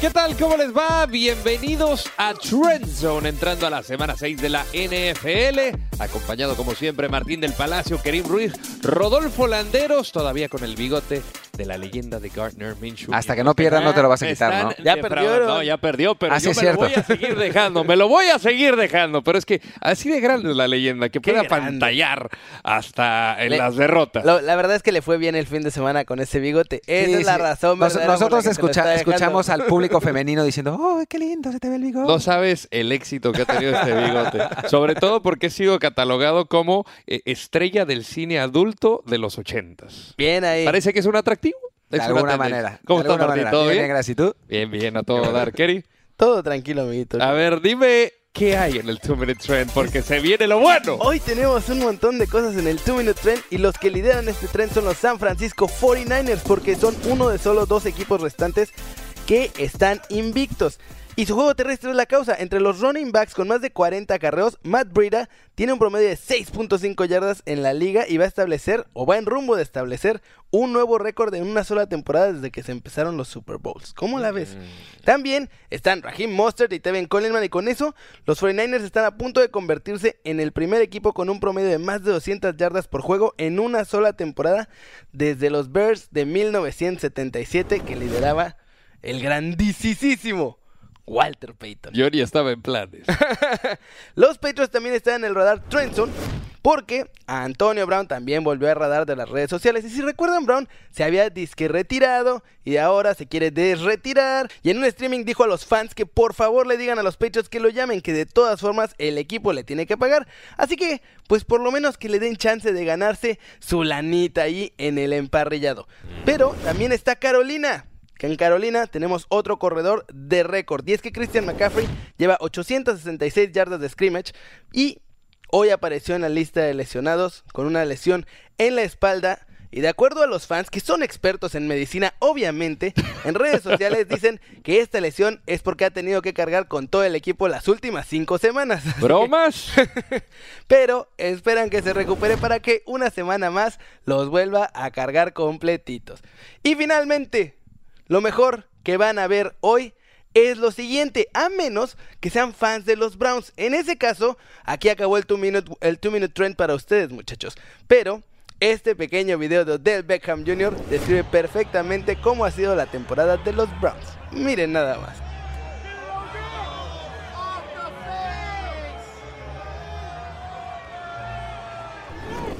¿Qué tal? ¿Cómo les va? Bienvenidos a Trend Zone, entrando a la semana 6 de la NFL. Acompañado, como siempre, Martín del Palacio, Kerim Ruiz, Rodolfo Landeros, todavía con el bigote de la leyenda de Gardner Minshew. Hasta que no pierda, no te lo vas a quitar, ¿no? Ya perdió. No, ya perdió, pero Así yo me cierto. lo voy a seguir dejando. Me lo voy a seguir dejando. Pero es que así de grande es la leyenda, que pueda pantallar hasta en Le- las derrotas. Lo- la verdad es que le fue bien el fin de semana con ese bigote. Esa Sí, es la razón. Nos- nosotros escucha- escuchamos al público femenino diciendo, ¡oh, qué lindo se te ve el bigote! No sabes el éxito que ha tenido este bigote. Sobre todo porque he sido catalogado como eh, estrella del cine adulto de los ochentas. Bien ahí. Parece que es un atractivo. De alguna manera. ¿Cómo de está alguna Martín? manera. ¿Todo Bien, gracias. ¿Y tú? Bien, bien, a todo dar, Kerry. Todo tranquilo, amiguito. A ver, dime qué hay en el Two Minute Trend, porque se viene lo bueno. Hoy tenemos un montón de cosas en el 2 Minute Trend y los que lideran este trend son los San Francisco 49ers porque son uno de solo dos equipos restantes que están invictos. Y su juego terrestre es la causa. Entre los running backs con más de 40 carreos, Matt Breida tiene un promedio de 6.5 yardas en la liga y va a establecer, o va en rumbo de establecer, un nuevo récord en una sola temporada desde que se empezaron los Super Bowls. ¿Cómo la ves? También están Raheem Mostert y Tevin Coleman y con eso los 49ers están a punto de convertirse en el primer equipo con un promedio de más de 200 yardas por juego en una sola temporada desde los Bears de 1977 que lideraba el grandísimo Walter Payton. Yo ni estaba en planes. Los Patriots también están en el radar Trenton porque Antonio Brown también volvió a radar de las redes sociales. Y si recuerdan, Brown se había disque retirado y ahora se quiere desretirar. Y en un streaming dijo a los fans que por favor le digan a los Patriots que lo llamen, que de todas formas el equipo le tiene que pagar. Así que, pues por lo menos que le den chance de ganarse su lanita ahí en el emparrillado. Pero también está Carolina que en Carolina tenemos otro corredor de récord. Y es que Christian McCaffrey lleva 866 yardas de scrimmage y hoy apareció en la lista de lesionados con una lesión en la espalda. Y de acuerdo a los fans, que son expertos en medicina, obviamente, en redes sociales dicen que esta lesión es porque ha tenido que cargar con todo el equipo las últimas cinco semanas. ¿Bromas? pero esperan que se recupere para que una semana más los vuelva a cargar completitos. Y finalmente, lo mejor que van a ver hoy es lo siguiente, a menos que sean fans de los Browns. En ese caso, aquí acabó el 2 minute, el two minute trend para ustedes, muchachos. Pero este pequeño video de Odell Beckham Jr. describe perfectamente cómo ha sido la temporada de los Browns. Miren nada más.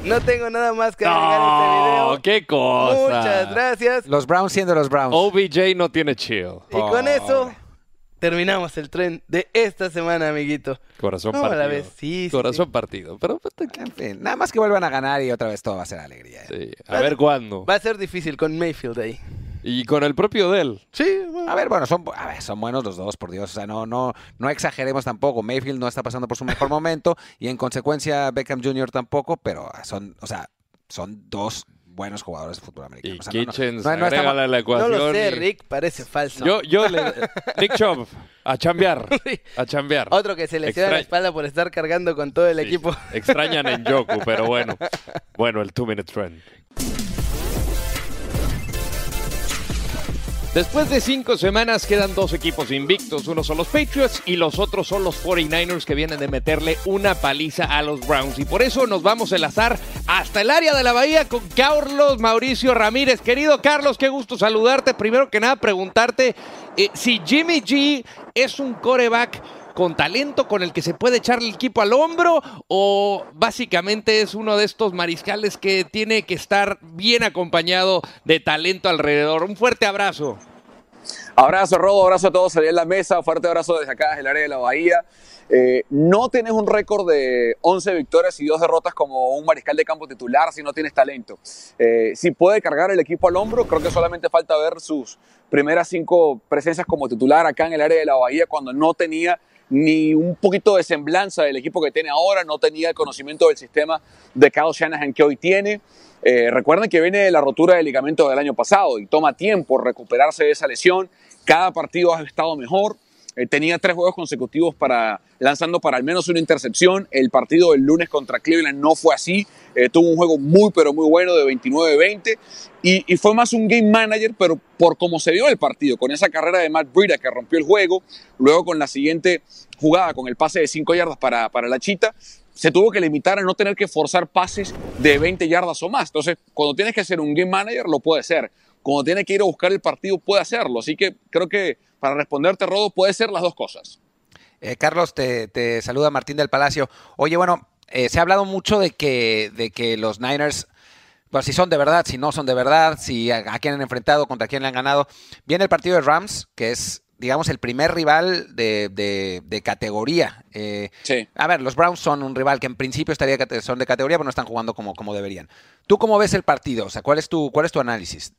No tengo nada más que agregar a este video. No, qué cosa. Muchas gracias. Los Browns siendo los Browns. OBJ no tiene chill. Y con eso terminamos el tren de esta semana, amiguito. Corazón ¿Cómo la partido. ves? Sí, sí, Corazón partido. Pero pues, En fin, nada más que vuelvan a ganar y otra vez todo va a ser alegría. ¿eh? sí, a ver cuándo. Va a ser difícil con Mayfield ahí. Y con el propio Dell. Sí, bueno. A ver, bueno, son, a ver, son buenos los dos, por Dios. O sea, no, no, no exageremos tampoco. Mayfield no está pasando por su mejor momento y en consecuencia Beckham Jr. tampoco, pero son, o sea, son dos buenos jugadores de fútbol americano. Y O sea, no- no- Kitchens, no- no estamos- la no ecuación. lo sé, y- Rick, parece falso. Yo, yo le... Nick Chubb, a chambear. A chambear. Otro que se lesiona la Extra- espalda por estar cargando con todo el Sí, equipo. Extrañan en Yoku, pero bueno. Bueno, el two minute trend. Después de cinco semanas quedan dos equipos invictos. Uno son los Patriots y los otros son los 49ers que vienen de meterle una paliza a los Browns. Y por eso nos vamos a enlazar hasta el área de la bahía con Carlos Mauricio Ramírez. Querido Carlos, qué gusto saludarte. Primero que nada, preguntarte eh, si Jimmy G es un coreback con talento con el que se puede echar el equipo al hombro o básicamente es uno de estos mariscales que tiene que estar bien acompañado de talento alrededor. Un fuerte abrazo. Abrazo, Rodo, abrazo a todos allá en la mesa, fuerte abrazo desde acá, desde el área de la Bahía. Eh, no tienes un récord de 11 victorias y 2 derrotas como un mariscal de campo titular si no tienes talento. Eh, si puede cargar el equipo al hombro, creo que solamente falta ver sus primeras cinco presencias como titular acá en el área de la Bahía cuando no tenía ni un poquito de semblanza del equipo que tiene ahora, no tenía el conocimiento del sistema de Kyle Shanahan que hoy tiene. Eh, recuerden que viene de la rotura del ligamento del año pasado y toma tiempo recuperarse de esa lesión. Cada partido ha estado mejor. Eh, tenía tres juegos consecutivos para lanzando para al menos una intercepción. El partido del lunes contra Cleveland no fue así. Eh, tuvo un juego muy, pero muy bueno de 29-20. Y, fue más un game manager, pero por cómo se dio el partido, con esa carrera de Matt Breida que rompió el juego, luego con la siguiente jugada, con el pase de 5 yardas para, para la chita, se tuvo que limitar a no tener que forzar pases de 20 yardas o más. Entonces, cuando tienes que ser un game manager, lo puede ser. Cuando tiene que ir a buscar el partido, puede hacerlo. Así que creo que para responderte, Rodo, puede ser las dos cosas. Eh, Carlos, te, saluda Martín del Palacio. Oye, bueno, eh, se ha hablado mucho de que, de que los Niners, pues si son de verdad, si no son de verdad, si a, quién han enfrentado, contra quién le han ganado. Viene el partido de Rams, que es digamos, el primer rival de, de, categoría. Eh, sí. A ver, los Browns son un rival que en principio estaría son de categoría, pero no están jugando como, como deberían. ¿Tú cómo ves el partido? O sea, ¿cuál es tu, cuál es tu análisis?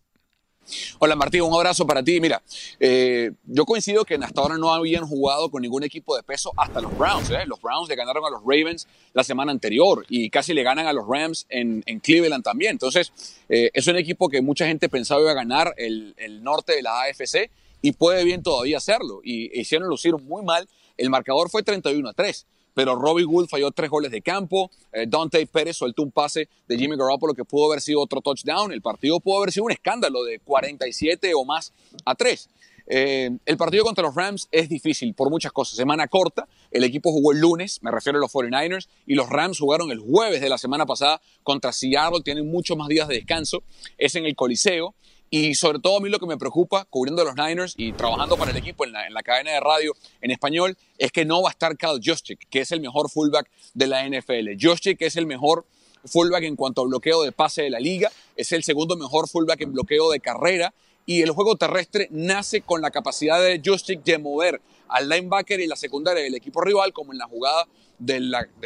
Hola Martín, un abrazo para ti. Mira, eh, yo coincido que hasta ahora no habían jugado con ningún equipo de peso hasta los Browns. ¿eh? Los Browns le ganaron a los Ravens la semana anterior y casi le ganan a los Rams en, Cleveland también. Entonces, eh, es un equipo que mucha gente pensaba iba a ganar el, el norte de la AFC y puede bien todavía hacerlo. Y hicieron lucir muy mal. El marcador fue 31 a 3 pero Robbie Gould falló tres goles de campo, eh, Dante Pérez soltó un pase de Jimmy Garoppolo que pudo haber sido otro touchdown, el partido pudo haber sido un escándalo de 47 o más a 3. Eh, el partido contra los Rams es difícil por muchas cosas. Semana corta, el equipo jugó el lunes, me refiero a los 49ers, y los Rams jugaron el jueves de la semana pasada contra Seattle, tienen muchos más días de descanso, es en el Coliseo. Y sobre todo a mí lo que me preocupa, cubriendo a los Niners y trabajando para el equipo en la, cadena de radio en español, es que no va a estar Kyle Juszczyk, que es el mejor fullback de la NFL. Juszczyk es el mejor fullback en cuanto a bloqueo de pase de la liga, es el segundo mejor fullback en bloqueo de carrera y el juego terrestre nace con la capacidad de Juszczyk de mover al linebacker y la secundaria del equipo rival, como en la jugada de,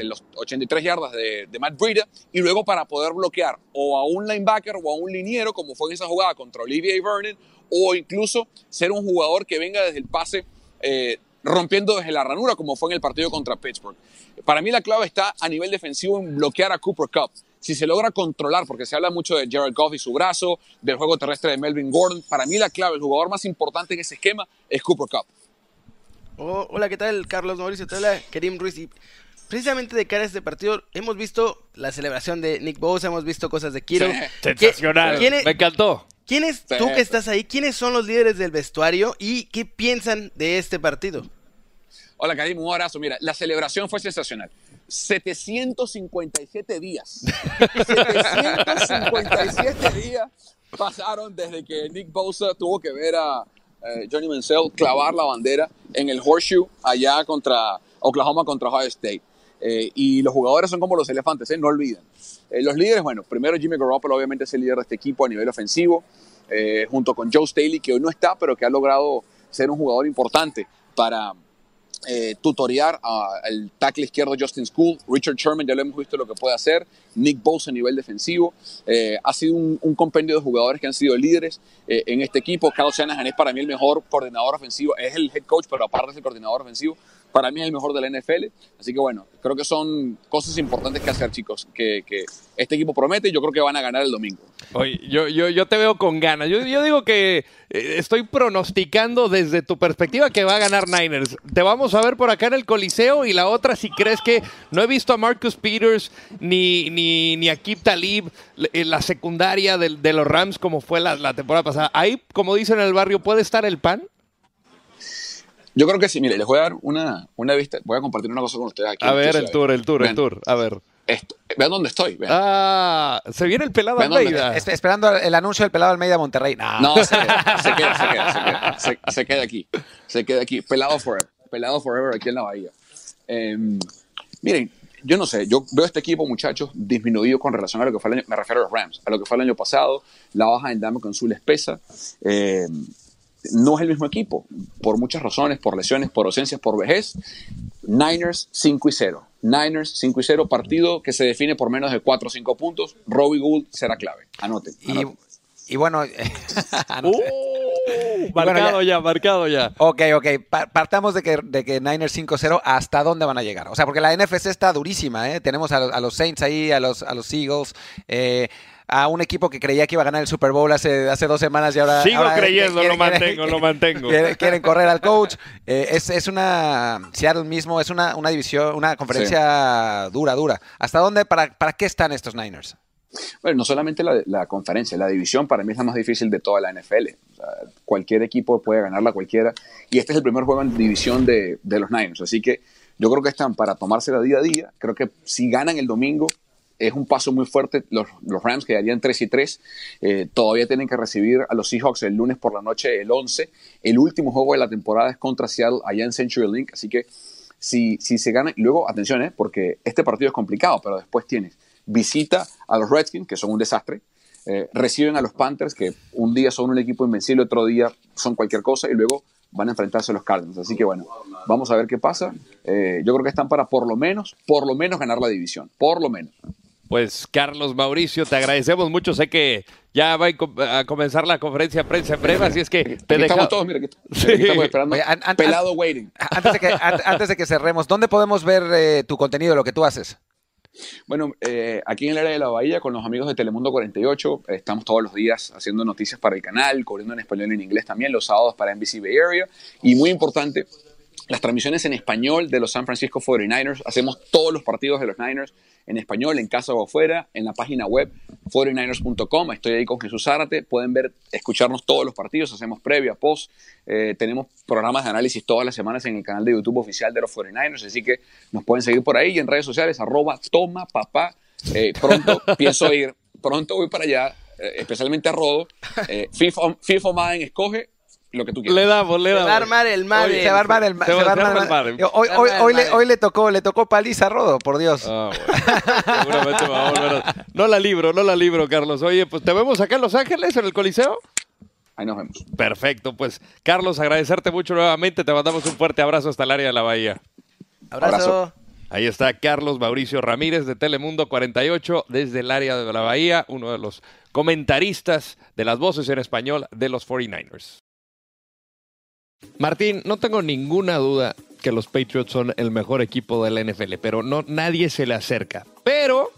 los 83 yardas de, Matt Breida y luego para poder bloquear o a un linebacker o a un liniero, como fue en esa jugada contra Olivier Vernon, o incluso ser un jugador que venga desde el pase eh, rompiendo desde la ranura, como fue en el partido contra Pittsburgh. Para mí la clave está a nivel defensivo en bloquear a Cooper Cup. Si se logra controlar, porque se habla mucho de Jared Goff y su brazo, del juego terrestre de Melvin Gordon, para mí la clave, el jugador más importante en ese esquema es Cooper Cup. Oh, hola, ¿qué tal? Carlos Mauricio, te habla Kerim Ruiz precisamente de cara a este partido, hemos visto la celebración de Nick Bosa, hemos visto cosas de Kiro. Sensacional, me encantó. ¿Quiénes, tú que estás ahí, quiénes son los líderes del vestuario y qué piensan de este partido? Hola, Karim, un abrazo. Mira, la celebración fue sensacional. 757 días. 757 días pasaron desde que Nick Bosa tuvo que ver a eh, Johnny Mansell clavar la bandera en el horseshoe allá contra Oklahoma contra Ohio State. Eh, y los jugadores son como los elefantes, ¿eh? no olviden. Eh, los líderes, bueno, primero Jimmy Garoppolo obviamente es el líder de este equipo a nivel ofensivo, junto con Joe Staley, que hoy no está, pero que ha logrado ser un jugador importante para tutorear al tackle izquierdo Justin School. Richard Sherman, ya lo hemos visto lo que puede hacer. Nick Bosa a nivel defensivo. ha sido un, compendio de jugadores que han sido líderes en este equipo. Kyle Shanahan es para mí el mejor coordinador ofensivo, es el head coach, pero aparte es el coordinador ofensivo para mí es el mejor de la NFL. Así que bueno, creo que son cosas importantes que hacer, chicos, que, este equipo promete y yo creo que van a ganar el domingo. Oye, yo, yo, yo te veo con ganas. Yo, digo que eh, estoy pronosticando desde tu perspectiva que va a ganar Niners. Te vamos a ver por acá en el Coliseo y la otra, si crees que no he visto a Marcus Peters ni, ni, ni a Kip Talib la secundaria de, los Rams como fue la temporada pasada. Ahí, como dicen en el barrio, ¿puede estar el pan? Yo creo que sí. Mire, les voy a dar una, una vista. Voy a compartir una cosa con ustedes aquí. A ver, el tour, el tour, el tour. A ver. vean dónde estoy. Vean. Ah, se viene el pelado Almeida. esperando el anuncio del pelado Almeida Monterrey. No, no se, queda, se, queda, se queda, se queda, aquí. Se queda aquí. Pelado forever. Pelado forever aquí en la Bahía. Em, miren, yo no sé, yo veo este equipo, muchachos, disminuido con relación a lo que fue el año, me refiero a los Rams, a lo que fue el año pasado, la baja en Dame con su espesa. Eh, no es el mismo equipo, por muchas razones, por lesiones, por ausencias, por vejez. Niners 5 y 0. Niners 5 y 0, partido que se define por menos de 4 o 5 puntos. Robbie Gould será clave. Anoten. Y, bueno. Uh, marcado ya, marcado ya. Ok, ok. partamos de que, de que Niners 5-0, ¿hasta dónde van a llegar? O sea, porque la NFC está durísima, ¿eh? Tenemos a, los Saints ahí, a los, a los Eagles. Eh, a un equipo que creía que iba a ganar el Super Bowl hace, hace dos semanas y ahora... Sigo ahora creyendo, quieren- lo quieren- mantengo, lo mantengo. Quieren, quieren correr al coach. Eh, es, es una... Seattle mismo es una, una división, una conferencia dura, dura. ¿Hasta dónde, para, para qué están estos Niners? Bueno, no solamente la, la conferencia, la división para mí es la más difícil de toda la NFL. Cualquier equipo puede ganarla cualquiera. Y este es el primer juego en división de, los Niners. Así que yo creo que están para tomársela día a día. Creo que si ganan el domingo es un paso muy fuerte. Los, los Rams quedarían 3 y 3. Eh, todavía tienen que recibir a los Seahawks el lunes por la noche, el 11. El último juego de la temporada es contra Seattle allá en Century Link. Así que si, si se gana, luego atención, eh, porque este partido es complicado, pero después tienes visita a los Redskins, que son un desastre, eh, reciben a los Panthers, que un día son un equipo invencible, otro día son cualquier cosa, y luego van a enfrentarse a los Cardinals. Así que bueno, vamos a ver qué pasa. Eh, yo creo que están para por lo menos, por lo menos ganar la división, por lo menos. Pues Carlos Mauricio, te agradecemos mucho. Sé que ya va a com- a comenzar la conferencia de prensa en breve, así es que te Aquí deja... estamos todos, mira, aquí, Sí. aquí estamos esperando. Oye, an- an- pelado waiting. Antes de que, an- antes de que cerremos, ¿dónde podemos ver eh, tu contenido, lo que tú haces? Bueno, eh, aquí en el área de la Bahía, con los amigos de Telemundo 48, eh, estamos todos los días haciendo noticias para el canal, cubriendo en español y en inglés también, los sábados para NBC Bay Area. Y muy importante, las transmisiones en español de los San Francisco 49ers. Hacemos todos los partidos de los Niners en español, en casa o afuera, en la página web 49ers.com. Estoy ahí con Jesús Zárate. Pueden ver, escucharnos todos los partidos. Hacemos previa, post. Eh, tenemos programas de análisis todas las semanas en el canal de YouTube oficial de los 49ers. Así que nos pueden seguir por ahí y en redes sociales, arroba toma papá. Eh, pronto pienso ir, pronto voy para allá, eh, especialmente a Rodo. FIFA, FIFA Madden escoge lo que tú quieras. Le damos, le Se damos. va a armar el Madden. Se va a armar el, ma- Se se va- a armar arma el el ma- Madden. Hoy, hoy, hoy le, Madden. hoy le tocó, le tocó paliza a Rodo, por Dios. Ah, bueno. Seguramente me va a volver No la libro, no la libro, Carlos. Oye, pues te vemos acá en Los Ángeles, en el Coliseo. Ahí nos vemos. Perfecto, pues Carlos, agradecerte mucho nuevamente. Te mandamos un fuerte abrazo hasta el área de la Bahía. Abrazo. Abrazo. Ahí está Carlos Mauricio Ramírez de Telemundo 48 desde el área de la Bahía, uno de los comentaristas de las voces en español de los 49ers. Martín, no tengo ninguna duda que los Patriots son el mejor equipo de la NFL, pero no nadie se le acerca. Pero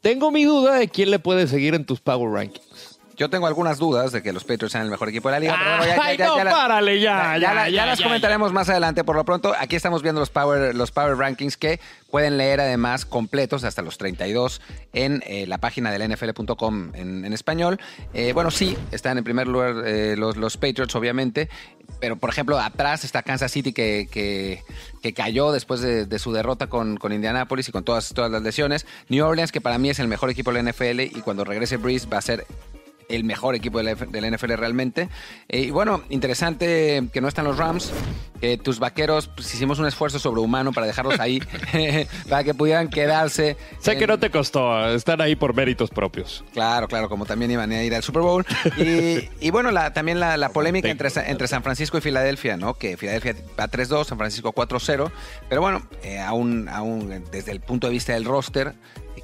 tengo mi duda de quién le puede seguir en tus Power Rankings. Yo tengo algunas dudas de que los Patriots sean el mejor equipo de la liga. pero bueno, ya- ya- no, párale ya, ya, ya, la- ya ya, las comentaremos más adelante. Por lo pronto, aquí estamos viendo los Power, los power Rankings que pueden leer además completos hasta los 32 en eh, la página del NFL.com en, en español. Eh, bueno, sí, están en primer lugar eh, los, los Patriots, obviamente. Pero, por ejemplo, atrás está Kansas City que, que, que cayó después de, de su derrota con, con Indianapolis y con todas, todas las lesiones. New Orleans, que para mí es el mejor equipo de la NFL y cuando regrese Breeze va a ser el mejor equipo de la, F- de la NFL realmente. Eh, y bueno, interesante que no están los Rams, tus vaqueros pues, hicimos un esfuerzo sobrehumano para dejarlos ahí, para que pudieran quedarse. Sé en- que no te costó, están ahí por méritos propios. Claro, claro, como también iban a ir al Super Bowl. Y, y bueno, la, también la, la polémica entre, entre San Francisco y Filadelfia, ¿no? Que Filadelfia va 3-2, San Francisco 4-0. Pero bueno, eh, aún, aún desde el punto de vista del roster,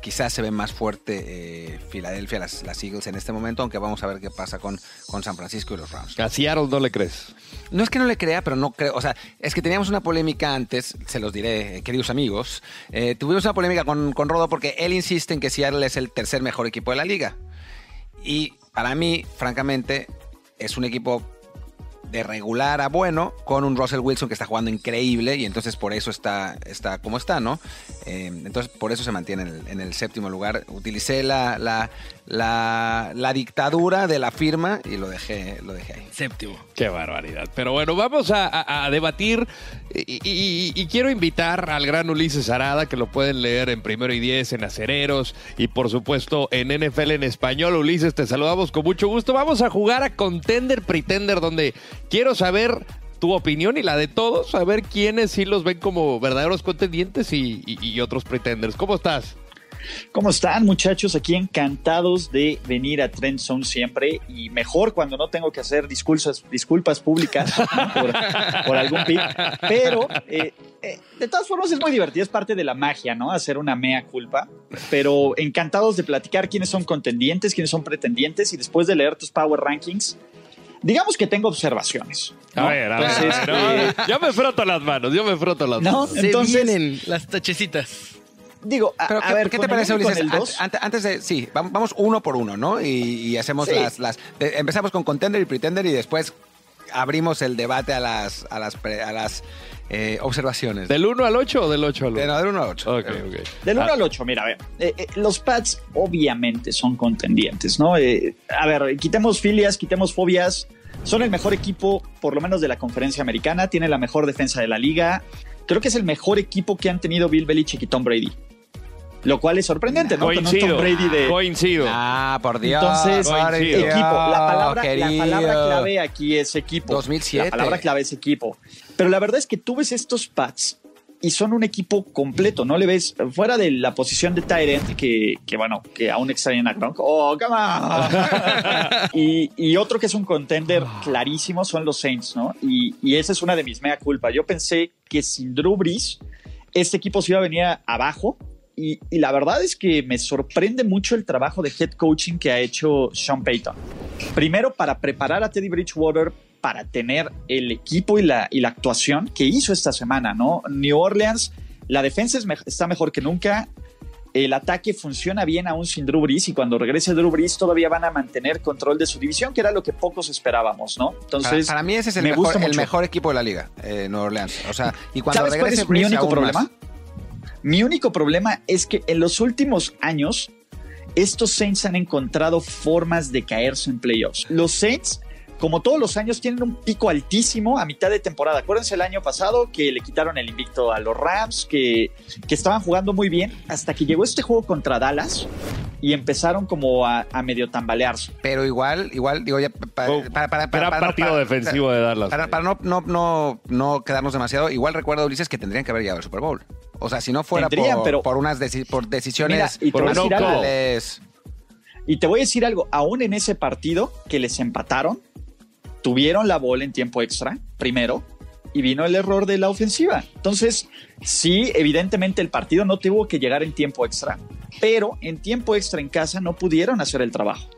quizás se ve más fuerte eh, Filadelfia, las, las Eagles en este momento, aunque vamos a ver qué pasa con, con San Francisco y los Rams. A Seattle no le crees. No es que no le crea, pero no creo. O sea, es que teníamos una polémica antes, se los diré, eh, queridos amigos. Eh, tuvimos una polémica con, con Rodo porque él insiste en que Seattle es el tercer mejor equipo de la liga. Y para mí, francamente, es un equipo de regular a bueno con un Russell Wilson que está jugando increíble y entonces por eso está, está como está, ¿no? Eh, entonces por eso se mantiene en el, en el séptimo lugar. Utilicé la, la, la, la dictadura de la firma y lo dejé, lo dejé ahí. Séptimo. Qué barbaridad. Pero bueno, vamos a, a- a debatir y, y- y quiero invitar al gran Ulises Arada, que lo pueden leer en Primero y Diez, en Acereros y por supuesto en NFL en español. Ulises, te saludamos con mucho gusto. Vamos a jugar a Contender Pretender, donde quiero saber tu opinión y la de todos, saber quiénes sí los ven como verdaderos contendientes y, otros pretenders. ¿Cómo estás? ¿Cómo están muchachos? Aquí encantados de venir a Trend Zone siempre y mejor cuando no tengo que hacer disculpas, públicas por, algún pick. Pero eh, eh, de todas formas es muy divertido, es parte de la magia, ¿no? Hacer una mea culpa. Pero encantados de platicar quiénes son contendientes, quiénes son pretendientes y después de leer tus Power Rankings, digamos que tengo observaciones. A ¿no? ver, a ver. Entonces, a ver, a ver. eh, Yo me froto las manos, yo me froto las ¿no? manos. Se Entonces, vienen las tachecitas. digo, a, Pero, a ¿qué, ver, qué te parece, Ulises? el dos, Ante- ante- Antes de. Sí, vam- vamos uno por uno, ¿no? Y, y hacemos Sí. las. las de- empezamos con Contender y Pretender y después abrimos el debate a las, a las, pre- a las eh, observaciones. ¿Del 1 al 8 o del 8 al 1? De, no, del 1 al 8. Ok, ok. Del 1 Ah, al 8, mira, a ver, eh, eh, los Pats obviamente son contendientes, ¿no? Eh, a ver, quitemos filias, quitemos fobias, son el mejor equipo, por lo menos de la conferencia americana, tienen la mejor defensa de la liga, creo que es el mejor equipo que han tenido Bill Belichick y Tom Brady, lo cual es sorprendente, ¿no? Con un Coincido. Tom Brady de... Coincido. Ah, por Dios. Entonces, por coincido. Dios, equipo, la palabra, la palabra clave aquí es equipo. 2007. La palabra clave es equipo. Pero la verdad es que tú ves estos Pats y son un equipo completo, no le ves fuera de la posición de Tyrant que, que bueno, que aún extrañan a Gronk. Oh, come on. y, y otro que es un contender clarísimo son los Saints, ¿no? Y, y esa es una de mis mea culpa. Yo pensé que sin Drew Brees este equipo se iba a venir abajo y, y la verdad es que me sorprende mucho el trabajo de head coaching que ha hecho Sean Payton. Primero, para preparar a Teddy Bridgewater para tener el equipo y la, y la actuación que hizo esta semana, ¿no? New Orleans, la defensa es me- está mejor que nunca. El ataque funciona bien aún sin Drew Brees y cuando regrese Drew Brees todavía van a mantener control de su división, que era lo que pocos esperábamos, ¿no? Entonces, para mí ese es el, me mejor, el mejor equipo de la liga, eh, Nueva Orleans. O sea, y cuando ¿Sabes cuál regrese es mi Brees, único aún problema? más. Mi único problema es que en los últimos años estos Saints han encontrado formas de caerse en playoffs. Los Saints, como todos los años, tienen un pico altísimo a mitad de temporada. Acuérdense el año pasado que le quitaron el invicto a los Rams, que, que estaban jugando muy bien, hasta que llegó este juego contra Dallas y empezaron como a, a medio tambalearse. Pero igual, igual, digo, ya. Oh, para, para, para, Era para- partido para- defensivo de Dallas. Para, para no, no, no, no quedarnos demasiado, igual recuerdo, Ulises, que tendrían que haber llegado al Super Bowl. O sea, si no fuera Tendrían, por, pero- por unas deci- por Mira, decisiones y por. Y te voy a decir algo, aún en ese partido que les empataron, tuvieron la bola en tiempo extra, primero, y vino el error de la ofensiva. Entonces, sí, evidentemente el partido no tuvo que llegar en tiempo extra, pero en tiempo extra en casa no pudieron hacer el trabajo.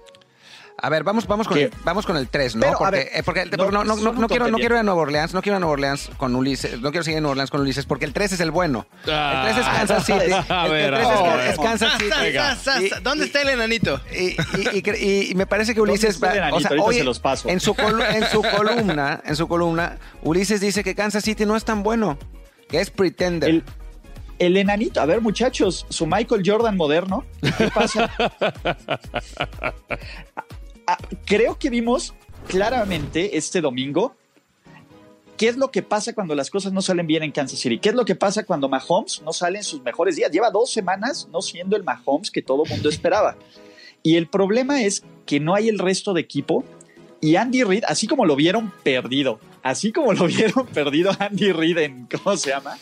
A ver, vamos, vamos, con, ¿Qué? el, vamos con el 3, ¿no? Pero, a porque ver, eh, porque- no, porque no, no, son no, un no quiero, no quiero ir a Nueva Orleans, no quiero ir a Nueva Orleans con Ulises, no quiero seguir en Nueva Orleans con Ulises, porque el 3 es el bueno. Ah. el 3 es Kansas City. A El- el ver, 3 es, a Kansas City. Venga. Y- ¿Dónde está el enanito? Y, me parece que Ulises ¿Dónde está el va- enanito? Ahorita se los paso. en su colu- en su columna, en su columna, Ulises dice que Kansas City no es tan bueno, que es pretender. El, el enanito, a ver muchachos, su Michael Jordan moderno, ¿qué pasa? Ah, creo que vimos claramente este domingo qué es lo que pasa cuando las cosas no salen bien en Kansas City, qué es lo que pasa cuando Mahomes no sale en sus mejores días. Lleva dos semanas no siendo el Mahomes que todo mundo esperaba. Y el problema es que no hay el resto de equipo y Andy Reid, así como lo vieron perdido, así como lo vieron perdido Andy Reid en, ¿cómo se llama?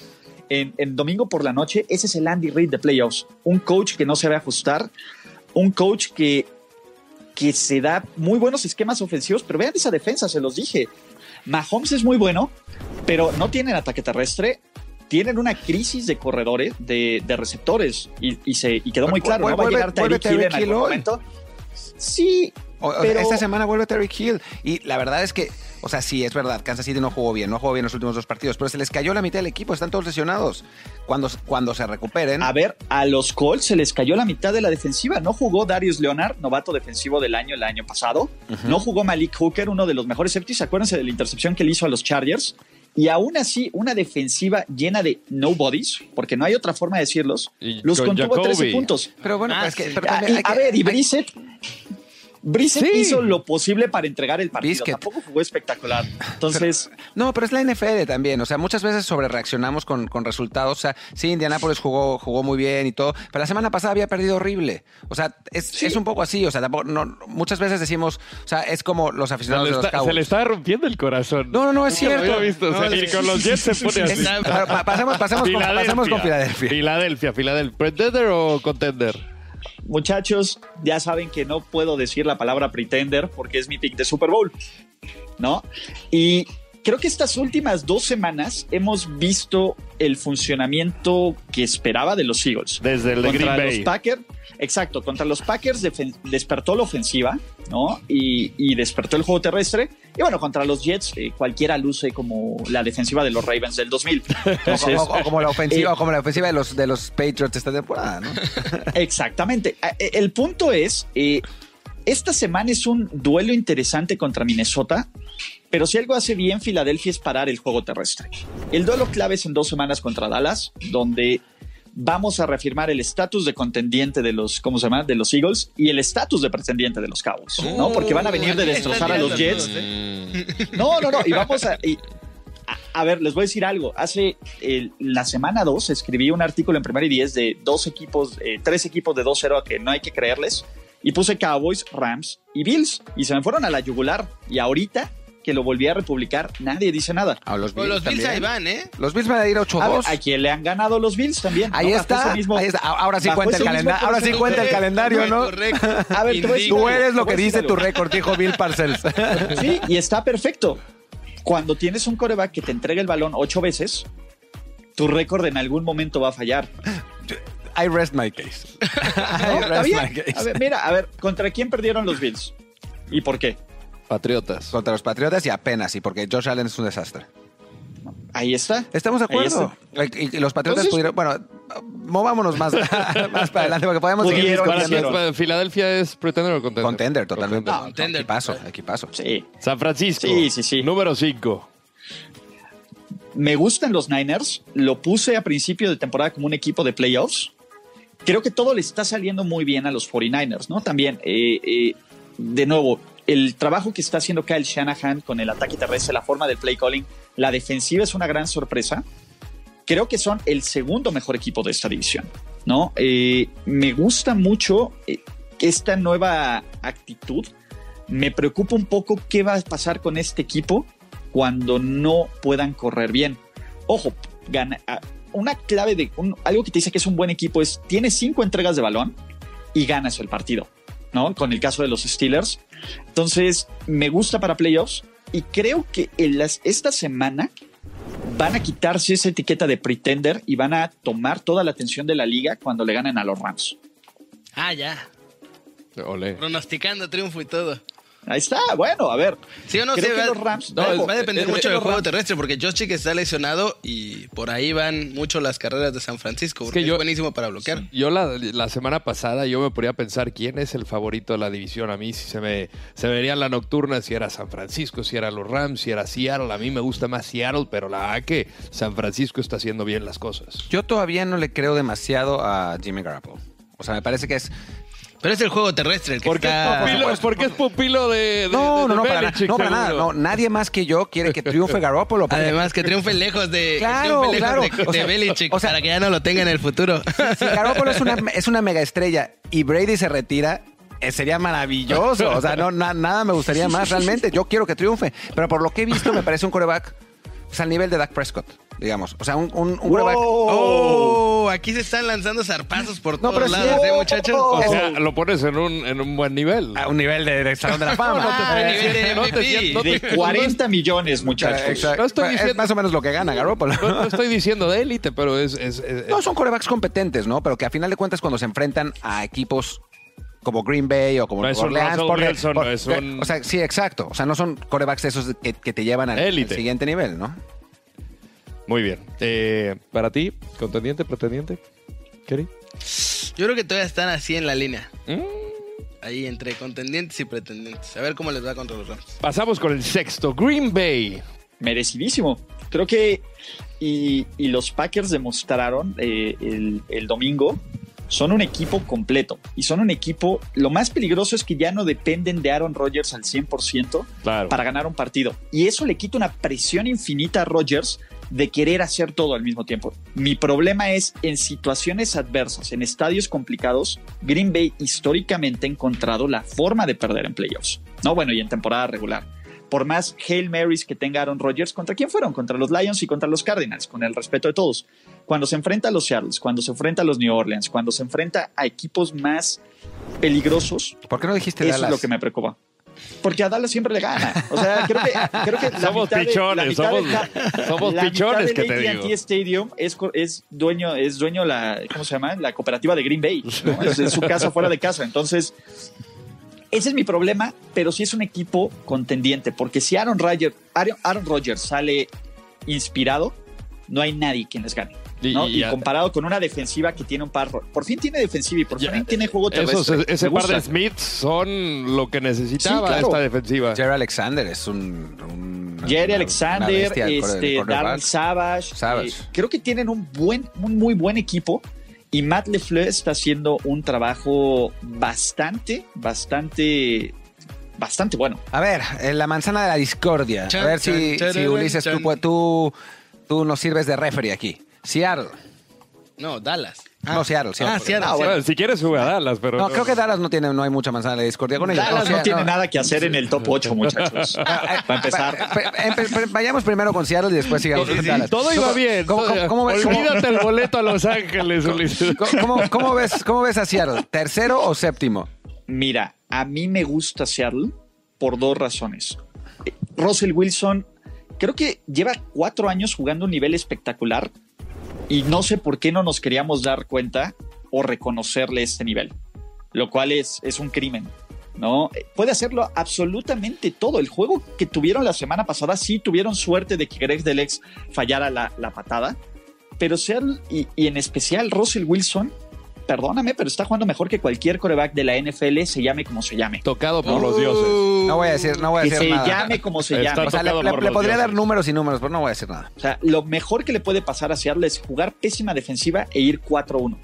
En, en domingo por la noche, ese es el Andy Reid de playoffs. Un coach que no se va a ajustar, un coach que, que se da muy buenos esquemas ofensivos, pero vean esa defensa, se los dije. Mahomes es muy bueno, pero no tienen ataque terrestre. Tienen una crisis de corredores, de, de receptores, y, y se, y quedó muy claro. No va a llegar Tyreek Hill en algún momento. Sí, o- pero- Esta semana vuelve Terry Hill. Y la verdad es que, o sea, sí, es verdad, Kansas City no jugó bien, no jugó bien los últimos dos partidos, pero se les cayó la mitad del equipo, están todos lesionados. Cuando, cuando se recuperen, A ver, a los Colts se les cayó la mitad de la defensiva. No jugó Darius Leonard, novato defensivo del año el año pasado. No jugó Malik Hooker, uno de los mejores safeties. Acuérdense de la intercepción que le hizo a los Chargers. Y aún así, una defensiva llena de nobodies, porque no hay otra forma de decirlos, Y los con contuvo a 13 Jacoby. puntos. pero bueno, Ah, pues es que, pero Ah, también a que- ver, y Brissett. Brissett Sí. hizo lo posible para entregar el partido. Biscuit. Tampoco jugó espectacular. Entonces, No, pero es la NFL también. O sea, muchas veces sobre reaccionamos con, con resultados. O sea, sí, Indianapolis jugó, jugó muy bien y todo, pero la semana pasada había perdido horrible. O sea, es, es un poco así. O sea, tampoco, no, muchas veces decimos, o sea, es como los aficionados de los está, se le está rompiendo el corazón. No, no, no, es lo cierto. había visto. No, O sea, es- y con los Jets se pone así. Es- pa- pa- pasamos, pasamos, con, pasamos con Filadelfia. Filadelfia, Filadelfia. ¿Pretender o contender? Muchachos, ya saben que no puedo decir la palabra pretender porque es mi pick de Super Bowl, ¿no? Y creo que estas últimas dos semanas hemos visto el funcionamiento que esperaba de los Eagles. Desde el de contra Green los Bay. Packers, exacto, contra los Packers despertó la ofensiva, ¿no? Y, y despertó el juego terrestre. Y bueno, contra los Jets, eh, cualquiera luce como la defensiva de los Ravens del 2000. O, Entonces, o- o como la ofensiva, eh, o como la ofensiva de los, de los Patriots esta temporada, ¿no? Exactamente. E- El punto es, eh, esta semana es un duelo interesante contra Minnesota, pero si algo hace bien Filadelfia es parar el juego terrestre. El duelo clave es en dos semanas contra Dallas, donde vamos a reafirmar el estatus de contendiente de los, ¿cómo se llama? De los Eagles y el estatus de pretendiente de los Cowboys, ¿no? Porque van a venir de destrozar a los Jets. todos, ¿eh? No, no, no. Y vamos a. y- a, a ver, les voy a decir algo. Hace la semana 2 escribí un artículo en Primera y 10 de dos equipos, eh, tres equipos de 2-0 a que no hay que creerles. Y puse Cowboys, Rams y Bills. Y se me fueron a la yugular. Y ahorita que lo volví a republicar, nadie dice nada. A los Bills los Bills también. ahí van, ¿eh? Los Bills van a ir A, ver, 8-2. a quién le han ganado los Bills también. Ahí está, ese mismo- ahí está. Ahora sí cuenta el calendario. Ahora sí cuenta el calendario, ¿no? Correcto. A ver, a Tú eres lo que a dice tu récord, dijo Bill Parcells. Sí, y está perfecto. Cuando tienes un coreback que te entrega el balón ocho veces, tu récord en algún momento va a fallar. I rest my case. ¿no? I rest my case. A ver, mira, a ver, ¿contra quién perdieron los Bills? ¿Y por qué? Patriotas. Contra los Patriotas y apenas, y porque Josh Allen es un desastre. Ahí está. Estamos de acuerdo. Y, y los Patriotas Entonces- pudieron. Bueno, movámonos más, más para adelante porque podemos seguir. ¿Filadelfia es pretender o contender? Contender, totalmente. No, contender. Equipazo, equipazo. Sí. San Francisco. Sí, sí, sí. Número 5. Me gustan los Niners. Lo puse a principio de temporada como un equipo de playoffs. Creo que todo le está saliendo muy bien a los 49ers, ¿no? También, eh, eh, de nuevo, el trabajo que está haciendo Kyle Shanahan con el ataque terrestre, la forma del play calling, la defensiva es una gran sorpresa. Creo que son el segundo mejor equipo de esta división, ¿no? Eh, me gusta mucho eh, esta nueva actitud. Me preocupa un poco qué va a pasar con este equipo cuando no puedan correr bien. Ojo, gana, ah, una clave de algo que te dice que es un buen equipo es tiene cinco entregas de balón y ganas el partido, ¿no? Con el caso de los Steelers. Entonces, me gusta para playoffs y creo que en las, esta semana van a quitarse esa etiqueta de pretender y van a tomar toda la atención de la liga cuando le ganen a los Rams. Ah, ya. Ole. Pronosticando triunfo y todo. Ahí está, bueno, a ver. Sí o no, Creo sí, que va, los Rams- va- no, va a depender creo mucho que del juego Rams- terrestre, porque Josh Chick está lesionado y por ahí van mucho las carreras de San Francisco, porque que es, yo- buenísimo para bloquear. Yo la, la semana pasada yo me ponía a pensar quién es el favorito de la división. A mí si se me, se me vería en la nocturna si era San Francisco, si era los Rams, si era Seattle. A mí me gusta más Seattle, pero la verdad que San Francisco está haciendo bien las cosas. Yo todavía no le creo demasiado a Jimmy Garoppolo. O sea, me parece que es. Pero es el juego terrestre el que Porque, está... es pupilo, porque es pupilo de, de- No, de- no, no, para, nada. Belichick, no, para nada. No, nadie más que yo quiere que triunfe Garoppolo. porque Además, que triunfe lejos de, Claro, triunfe lejos claro. de, O de sea, Belichick o sea- para que ya no lo tenga en el futuro. si Garoppolo es una, es una mega estrella y Brady se retira, eh, sería maravilloso. O sea, no, na- nada me gustaría más realmente. Yo quiero que triunfe. Pero por lo que he visto, me parece un coreback pues, al nivel de Dak Prescott, digamos. O sea, un, un, un coreback. Oh, aquí se están lanzando zarpazos por No, todos pero sí- lados, ¿eh, muchachos? O sea, lo pones en un, en un buen nivel. A un nivel de, de Salón de la Fama. Ah, Eh, nivel de no te MVP. siento- no De te- 40 millones, muchachos. Exacto. No estoy Es diciendo- más o menos lo que gana Garoppolo. No, no estoy diciendo de élite, pero es... es- es- No, son corebacks competentes, ¿no? Pero que a final de cuentas cuando se enfrentan a equipos como Green Bay o como No es un Orleans, Russell Wilson, no es un- o sea, sí, exacto. O sea, no son corebacks esos que, que te llevan al, al Élite. siguiente nivel, ¿no? Muy bien. Eh, Para ti, contendiente, pretendiente, Kerry. Yo creo que todavía están así en la línea. Mm. Ahí entre contendientes y pretendientes. A ver cómo les va contra los Rams. Pasamos con el sexto, Green Bay. Merecidísimo. Creo que y, y los Packers demostraron eh, el, el domingo son un equipo completo y son un equipo, lo más peligroso es que ya no dependen de Aaron Rodgers al 100% Claro. para ganar un partido. Y eso le quita una presión infinita a Rodgers de querer hacer todo al mismo tiempo. Mi problema es en situaciones adversas, en estadios complicados, Green Bay históricamente ha encontrado la forma de perder en playoffs. No, bueno, y en temporada regular. Por más Hail Marys que tenga Aaron Rodgers, ¿contra quién fueron? Contra los Lions y contra los Cardinals, con el respeto de todos. Cuando se enfrenta a los Seattles, cuando se enfrenta a los New Orleans, cuando se enfrenta a equipos más peligrosos, ¿Por qué no dijiste eso Dallas? es lo que me preocupa. Porque a Dallas siempre le gana. O sea, creo que, creo que la Somos pichones, somos- somos pichones, que te digo. Stadium es, es dueño, es dueño la, ¿cómo se llama? La cooperativa de Green Bay. ¿no? Es, es su casa fuera de casa. Entonces, ese es mi problema, pero sí es un equipo contendiente, porque si Aaron Rodgers, Aaron, Aaron Rodgers sale inspirado, no hay nadie quien les gane. Y- ¿no? y Y, ya- comparado con una defensiva que tiene un par, por fin tiene defensiva y por fin tiene juego terrestre. Esos, ese par de. Smiths son lo que necesitaba Sí, claro. esta defensiva. Jerry Alexander es un. un- Jerry una- Alexander, una este. Darren Savage. Savage. eh, creo que tienen un buen, un muy buen equipo. Y Matt LeFleur está haciendo un trabajo bastante, bastante, bastante bueno. A ver, en la manzana de la discordia. Chan, a ver chan, si, si Ulises, tú, tú, tú nos sirves de referee aquí. Seattle. No, Dallas. No, Seattle, Seattle. Ah, Seattle. Ah, bueno. Si quieres sube a Dallas, pero No, creo que Dallas no tiene, no hay mucha manzana de la discordia con ellos. Dallas no, tiene nada que hacer en el top 8, muchachos. Para empezar. Pe- empe- pe- Vayamos primero con Seattle y después sigamos con Dallas. todo iba bien. ¿Cómo, todo- cómo- cómo ves- cómo- Olvídate el boleto a Los Ángeles, Ulises. cómo- cómo- cómo ves, ¿Cómo ves a Seattle? ¿Tercero o séptimo? Mira, a mí me gusta Seattle por dos razones. Eh, Russell Wilson creo que lleva cuatro años jugando un nivel espectacular y no sé por qué no nos queríamos dar cuenta o reconocerle este nivel, lo cual es, es un crimen. ¿no? Puede hacerlo absolutamente todo. El juego que tuvieron la semana pasada, sí tuvieron suerte de que Greg Delex fallara la, la patada, pero Seattle y, y en especial Russell Wilson, perdóname, pero está jugando mejor que cualquier coreback de la NFL, se llame como se llame. Tocado por los dioses. No voy a decir, no voy a Que decir se nada. llame como se Está llame. O sea, le, le- podría dar números y números, pero no voy a decir nada. O sea, lo mejor que le puede pasar a Seattle es jugar pésima defensiva e ir 4-1.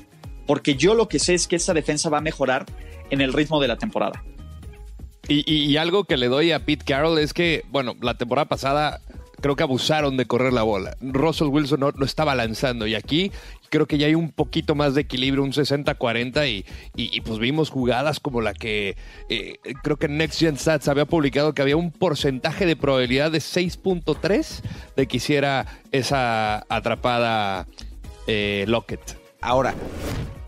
Porque yo lo que sé es que esta defensa va a mejorar en el ritmo de la temporada. Y, y- y algo que le doy a Pete Carroll es que, bueno, la temporada pasada creo que abusaron de correr la bola. Russell Wilson no, estaba lanzando y aquí creo que ya hay un poquito más de equilibrio, un 60-40 y, y- pues vimos jugadas como la que eh, creo que Next Gen Stats había publicado que había un porcentaje de probabilidad de 6.3 de que hiciera esa atrapada eh, Lockett. Ahora,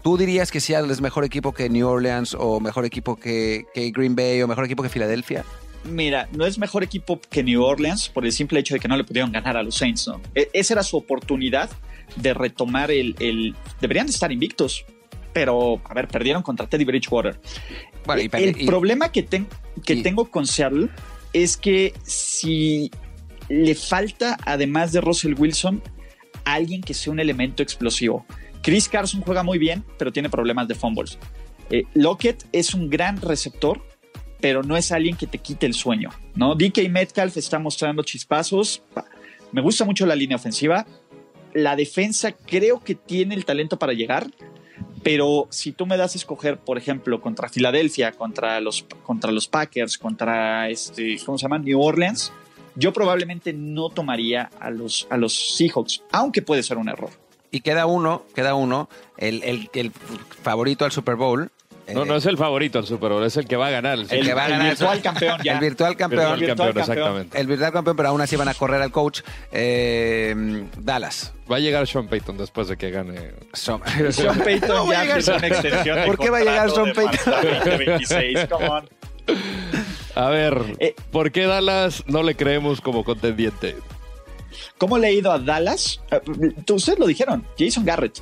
¿tú dirías que Seattle es mejor equipo que New Orleans o mejor equipo que Green Bay o mejor equipo que Filadelfia? Mira, no es mejor equipo que New Orleans por el simple hecho de que no le pudieron ganar a los Saints, ¿no? E- esa era su oportunidad de retomar el, el- Deberían de estar invictos, pero, a ver, perdieron contra Teddy Bridgewater. Bueno, y- el y- problema que, ten- que y- tengo con Seattle es que si le falta, además de Russell Wilson, alguien que sea un elemento explosivo. Chris Carson juega muy bien, pero tiene problemas de fumbles. Eh, Lockett es un gran receptor, pero no es alguien que te quite el sueño, ¿no? DK Metcalf está mostrando chispazos. Me gusta mucho la línea ofensiva. La defensa creo que tiene el talento para llegar, pero si tú me das a escoger, por ejemplo, contra Filadelfia, contra los, contra los Packers, contra este, ¿cómo se llama? New Orleans, yo probablemente no tomaría a los, a los Seahawks, aunque puede ser un error. y queda uno, queda uno, el, el- el favorito al Super Bowl. No, no es el favorito al Super Bowl, es el que va a ganar. el Super El, que va a el ganar virtual eso- campeón ya. El virtual campeón. Virtual virtual campeón, campeón. exactamente. El virtual campeón, pero aún así van a correr al coach. eh, Dallas. Va a llegar Sean Payton después de que gane. Sean Payton No va a ya una extensión de ¿Por qué va a llegar Sean Payton? hasta 2026, come on. A ver, Eh. ¿por qué Dallas no le creemos como contendiente? ¿Cómo le ha ido a Dallas? Eh, tú- Ustedes lo dijeron, Jason Garrett.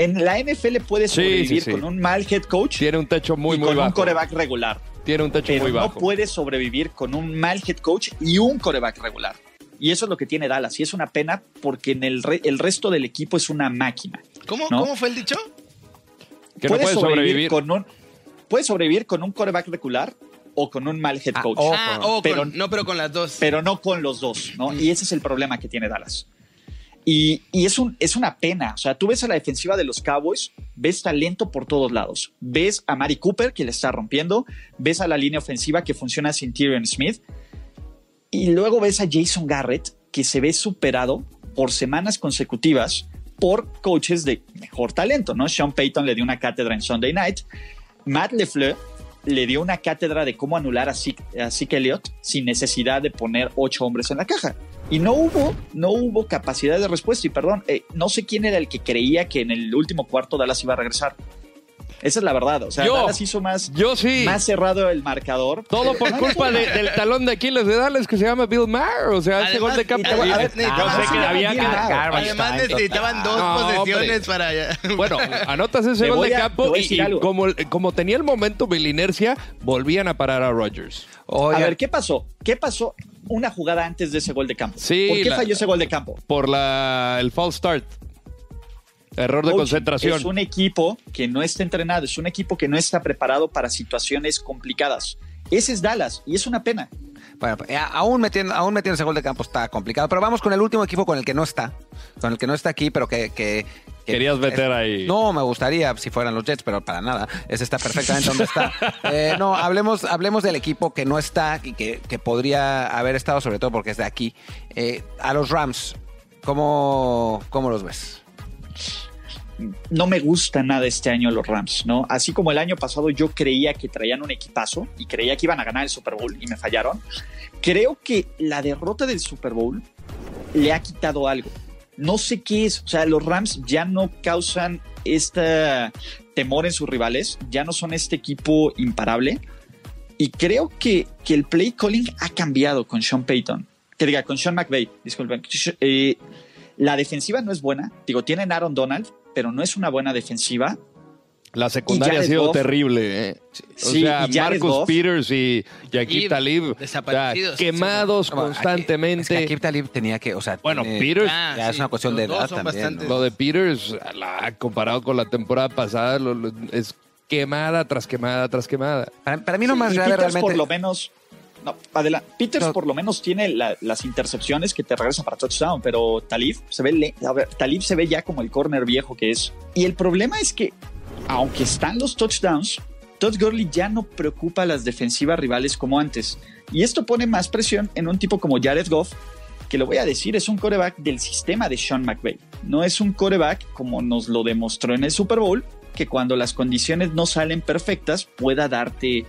En la NFL puede sobrevivir sí, sí. con un mal head coach Tiene un techo muy, y muy con un bajo. coreback regular. Tiene un techo Pero muy no bajo. puede sobrevivir con un mal head coach y un coreback regular. Y eso es lo que tiene Dallas. Y es una pena porque en el, re- el resto del equipo es una máquina. ¿Cómo, ¿No? ¿Cómo fue el dicho? que no puede sobrevivir. con un puede sobrevivir con un coreback regular o con un mal head Ah, coach. Ah, oh, pero- con- no, pero con las dos. pero no con los dos, ¿no? Y ese es el problema que tiene Dallas. Y, es una pena. O sea, tú ves a la defensiva de los Cowboys, ves talento por todos lados. Ves a Mari Cooper, que le está rompiendo. Ves a la línea ofensiva que funciona sin Tyrion Smith. Y luego ves a Jason Garrett, que se ve superado por semanas consecutivas por coaches de mejor talento, ¿no? Sean Payton le dio una cátedra en Sunday Night. Matt LeFleur le dio una cátedra de cómo anular a Zeke, a Zeke Elliott sin necesidad de poner ocho hombres en la caja. Y no hubo, no hubo capacidad de respuesta. Y perdón, eh, no sé quién era el que creía que en el último cuarto Dallas iba a regresar. Esa es la verdad. O sea, Yo- Dallas hizo más, Yo sí. más cerrado el marcador. Todo por culpa de- del talón de Aquiles de Dallas que se llama Bill Maher. O sea, ese gol de campo. te voy a- Yo ver, sé ah, que había que. Garbage Además necesitaban dos No, posesiones hombre. para allá. Bueno, anotas ese gol de a- campo y, y como, como tenía el momento y la inercia, volvían a parar a Rodgers. Oiga, A ver, ¿qué pasó? ¿Qué pasó una jugada antes de ese gol de campo? Sí, ¿Por qué la- falló ese gol de campo? Por la, el false start. Error de concentración. Es un equipo que no está entrenado, es un equipo que no está preparado para situaciones complicadas. Ese es Dallas y es una pena. Bueno, eh, aún metiendo, aún metiendo ese gol de campo está complicado, pero vamos con el último equipo con el que no está, con el que no está aquí, pero que- Querías meter ahí. No, me gustaría si fueran los Jets, pero para nada. Ese está perfectamente donde está. Eh, no, hablemos, hablemos del equipo que no está y que, que podría haber estado, sobre todo porque es de aquí. Eh, a los Rams, ¿cómo, cómo los ves? No me gusta nada este año los Rams, ¿no? Así como el año pasado yo creía que traían un equipazo y creía que iban a ganar el Super Bowl y me fallaron. Creo que la derrota del Super Bowl le ha quitado algo. No sé qué es. O sea, los Rams ya no causan este temor en sus rivales, ya no son este equipo imparable. Y creo que, que el play calling ha cambiado con Sean Payton. Que diga, con Sean McVay, disculpen. Eh, la defensiva no es buena. Digo, tienen Aaron Donald, pero no es una buena defensiva. La secundaria ha sido Goff. terrible. ¿eh? O sea, Marcus Goff. Peters y Yaquib Y Talib desaparecidos. o sea, quemados constantemente. Es que Talib tenía que, o sea, Bueno, tiene- Peters, Ah, ya es una cuestión de edad también, bastante- ¿no? lo de Peters, la- comparado con la temporada pasada, lo- lo- es quemada tras quemada tras quemada. Para, para mí lo más grave Peters realmente... por lo menos. No, adelante. Peters No. por lo menos tiene la- las intercepciones que te regresan para touchdown, pero Talib se ve le- a ver, Talib se ve ya como el corner viejo que es. Y el problema es que, aunque están los touchdowns, Todd Gurley ya no preocupa a las defensivas rivales como antes. Y esto pone más presión en un tipo como Jared Goff, que lo voy a decir, es un coreback del sistema de Sean McVay. No es un coreback como nos lo demostró en el Super Bowl, que cuando las condiciones no salen perfectas pueda darte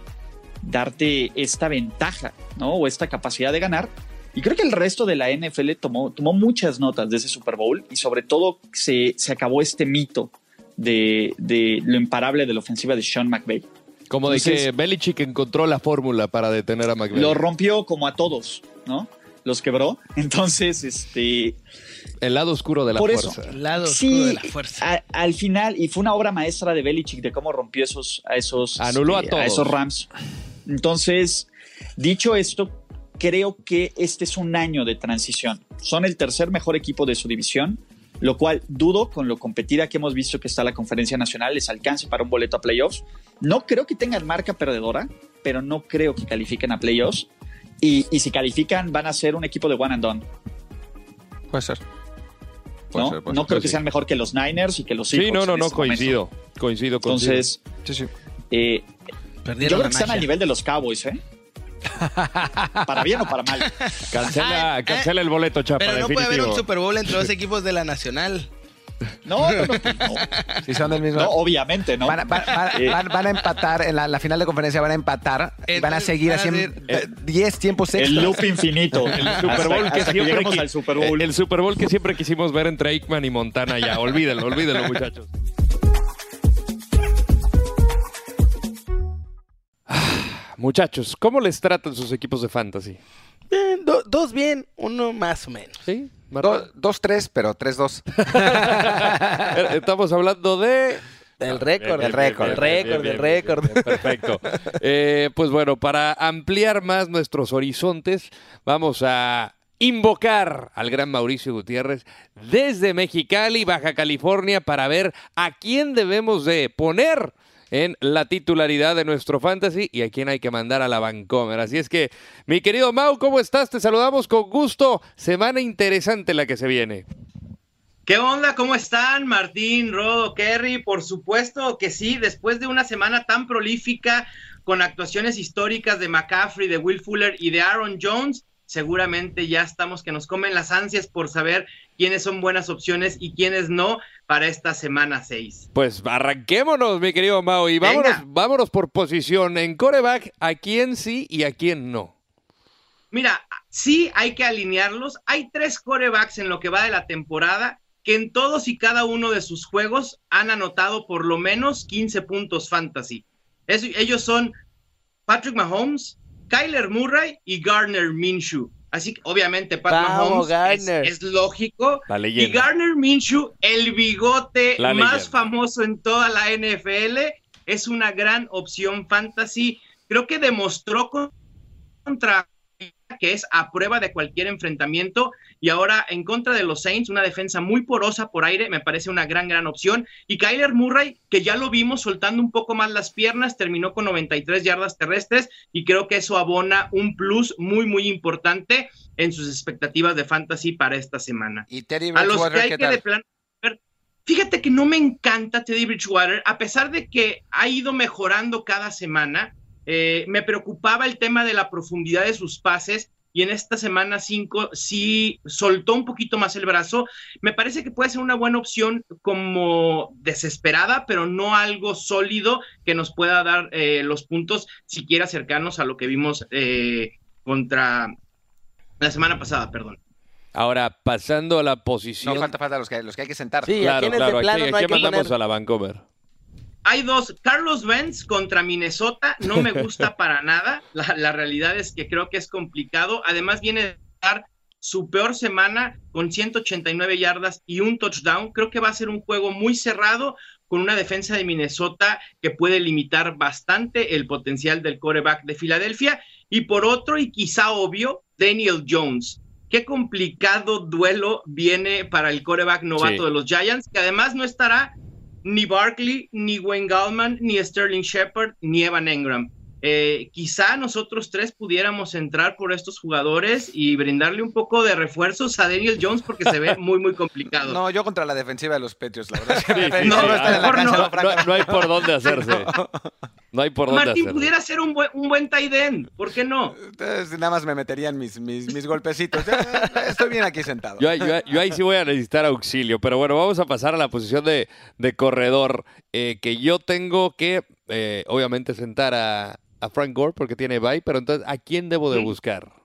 darte esta ventaja, ¿no? O esta capacidad de ganar. Y creo que el resto de la NFL tomó, tomó muchas notas de ese Super Bowl y sobre todo se, se acabó este mito de, de lo imparable de la ofensiva de Sean McVay. Como de Entonces- que Belichick encontró la fórmula para detener a McVay. Lo rompió como a todos, ¿no? Los quebró. Entonces, este, El lado oscuro de la Por eso. fuerza. El lado Sí, oscuro de la fuerza. a- al final, y fue una obra maestra de Belichick de cómo rompió esos, a esos, Anuló a este, todos. esos Rams. Entonces, dicho esto, creo que este es un año de transición. Son el tercer mejor equipo de su división, lo cual dudo con lo competida que hemos visto que está la conferencia nacional, les alcance para un boleto a playoffs. No creo que tengan marca perdedora, pero no creo que califiquen a playoffs. Y, y si califican, van a ser un equipo de one and done. Puede ser. Puede ¿no? ser, puede no ser. creo que sí. sean mejor que los Niners y que los Sí, Seahawks no, no, en no, este coincido. Coincido, coincido. Entonces, Sí, sí. eh, yo creo que están al nivel de los Cowboys, ¿eh? para bien o para mal. cancela, Ah, eh, cancela el boleto, Chapa, Pero no puede haber un. Super Bowl entre dos equipos de la Nacional. No, no, no, no. Sí, son del mismo. No, obviamente, ¿no? Van, a- van- van- Eh. van- van a empatar en la, la final de conferencia, van a empatar y van a seguir así ser- eh, 10 tiempos extras. el loop infinito. El Super Bowl hasta, que hasta siempre lleguemos qui- al Super Bowl. El Super Bowl que siempre quisimos ver entre Aikman y Montana ya. Olvídenlo, olvídenlo, muchachos. Muchachos, ¿cómo les tratan sus equipos de fantasy? Bien, do- dos bien, uno más o menos. ¿Sí? Do- 2-3, pero 3-2. Estamos hablando de... Del récord, del récord, del récord, del récord. Perfecto. Eh, pues bueno, para ampliar más nuestros horizontes, vamos a invocar al gran Mauricio Gutiérrez desde Mexicali, Baja California, para ver a quién debemos de poner en la titularidad de nuestro fantasy y a quién hay que mandar a la Vancomer. Así es que, mi querido Mau, ¿cómo estás? Te saludamos con gusto. Semana interesante la que se viene. ¿Qué onda? ¿Cómo están? Martín, Rodo, Kerry, por supuesto que sí, después de una semana tan prolífica con actuaciones históricas de McCaffrey, de Will Fuller y de Aaron Jones, seguramente ya estamos que nos comen las ansias por saber quiénes son buenas opciones y quiénes no para esta semana 6. Pues arranquémonos, mi querido Mau, y vámonos, Venga. vámonos por posición. En coreback, ¿a quién sí y a quién no? Mira, sí hay que alinearlos. Hay tres corebacks en lo que va de la temporada que en todos y cada uno de sus juegos han anotado por lo menos 15 puntos fantasy. ellos son Patrick Mahomes, Kyler Murray y Garner Minshew. Así que obviamente Pat Mahomes es, lógico. y Garner Minshew, el bigote más famoso en toda la NFL, es una gran opción fantasy. Creo que demostró contra que es a prueba de cualquier enfrentamiento y ahora en contra de los Saints, una defensa muy porosa por aire, me parece una gran, gran opción. Y Kyler Murray, que ya lo vimos soltando un poco más las piernas, terminó con 93 yardas terrestres y creo que eso abona un plus muy, muy importante en sus expectativas de fantasy para esta semana. Y Teddy Bridgewater, que Fíjate que no me encanta Teddy Bridgewater, a pesar de que ha ido mejorando cada semana eh, me preocupaba el tema de la profundidad de sus pases y en esta semana 5 sí soltó un poquito más el brazo. Me parece que puede ser una buena opción como desesperada, pero no algo sólido que nos pueda dar eh, los puntos siquiera cercanos a lo que vimos eh, contra la semana pasada, perdón. Ahora, pasando a la posición. No falta, falta los que, los que hay que sentar. Sí, claro, claro. Aquí, mandamos a la Vancouver? Hay dos, Carlos Benz contra Minnesota, no me gusta para nada, la, realidad es que creo que es complicado, además viene de dar su peor semana con 189 yardas y un touchdown, creo que va a ser un juego muy cerrado con una defensa de Minnesota que puede limitar bastante el potencial del coreback de Filadelfia, y por otro, y quizá obvio, Daniel Jones. Qué complicado duelo viene para el coreback novato de los Giants, que además no estará ni Barkley, ni Wayne Gallman, ni Sterling Shepard, ni Evan Engram. Eh, quizá nosotros tres pudiéramos entrar por estos jugadores y brindarle un poco de refuerzos a Daniel Jones porque se ve muy, muy complicado. No, yo contra la defensiva de los Patriots, la verdad. no, hay por dónde hacerse. No hay por dónde Martín pudiera ser un buen, un buen tight end, ¿por qué no? Entonces, nada más me meterían mis, mis, mis golpecitos. Estoy bien aquí sentado. Yo, ahí sí voy a necesitar auxilio, pero bueno, vamos a pasar a la posición de, de corredor, eh, que yo tengo que, eh, obviamente, sentar a, a Frank Gore porque tiene bye, pero entonces, ¿a quién debo de buscar?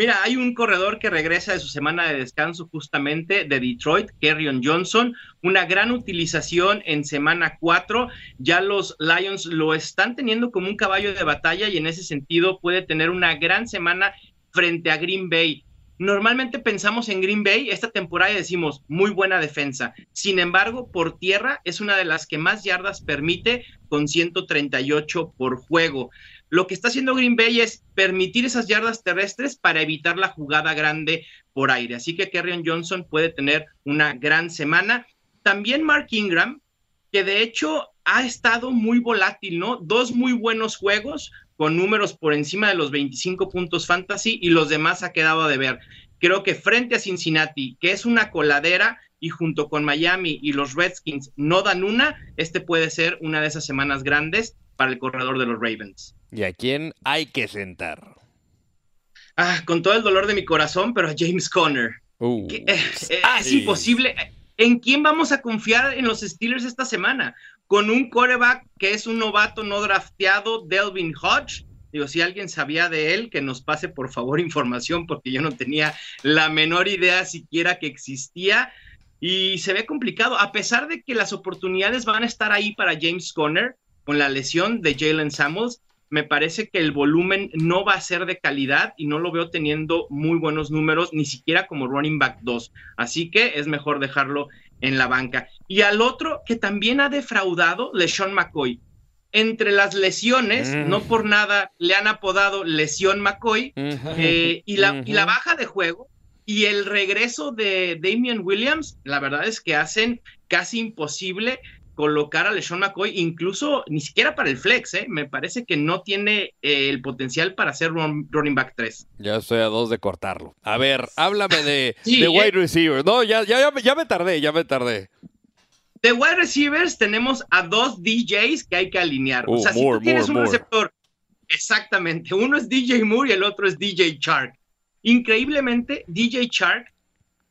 Mira, hay un corredor que regresa de su semana de descanso justamente de Detroit, Kerryon Johnson, una gran utilización en semana 4. Ya los Lions lo están teniendo como un caballo de batalla y en ese sentido puede tener una gran semana frente a Green Bay. Normalmente pensamos en Green Bay esta temporada y decimos muy buena defensa. Sin embargo, por tierra es una de las que más yardas permite con 138 por juego. Lo que está haciendo Green Bay es permitir esas yardas terrestres para evitar la jugada grande por aire. Así que Kerryon Johnson puede tener una gran semana. También Mark Ingram, que de hecho ha estado muy volátil, ¿no? Dos muy buenos juegos con números por encima de los 25 puntos fantasy y los demás ha quedado de ver. Creo que frente a Cincinnati, que es una coladera, y junto con Miami y los Redskins no dan una, este puede ser una de esas semanas grandes para el corredor de los Ravens. ¿Y a quién hay que sentar? Ah, con todo el dolor de mi corazón, pero a James Conner. Uh, eh, eh, es imposible. ¿En quién vamos a confiar en los Steelers esta semana? Con un coreback que es un novato no drafteado, Delvin Hodge. Digo, si alguien sabía de él, que nos pase por favor información, porque yo no tenía la menor idea siquiera que existía. Y se ve complicado, a pesar de que las oportunidades van a estar ahí para James Conner con la lesión de Jalen Samuels me parece que el volumen no va a ser de calidad y no lo veo teniendo muy buenos números, ni siquiera como running back 2. Así que es mejor dejarlo en la banca. Y al otro que también ha defraudado, LeSean McCoy. Entre las lesiones, mm. no por nada le han apodado lesión McCoy, eh, y, la, y la baja de juego, y el regreso de Damian Williams, la verdad es que hacen casi imposible colocar a LeSean McCoy, incluso ni siquiera para el flex, ¿eh? me parece que no tiene eh, el potencial para ser running back 3. Ya estoy a dos de cortarlo. A ver, háblame de, wide eh. receivers. No, ya, ya, ya, me tardé, ya me tardé. De wide receivers tenemos a dos DJs que hay que alinear. o sea, si tú tienes un receptor, exactamente, uno es DJ Moore y el otro es DJ Shark. Increíblemente, DJ Shark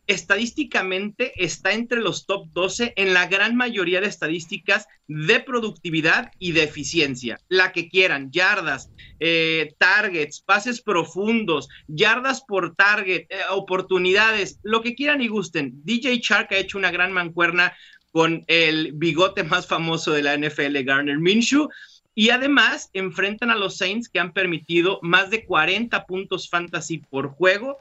estadísticamente está entre los top 12 en la gran mayoría de estadísticas de productividad y de eficiencia. La que quieran, yardas, eh, targets, pases profundos, yardas por target, eh, oportunidades, lo que quieran y gusten. DJ Shark ha hecho una gran mancuerna con el bigote más famoso de la NFL, Garner Minshew. Y además enfrentan a los Saints que han permitido más de 40 puntos fantasy por juego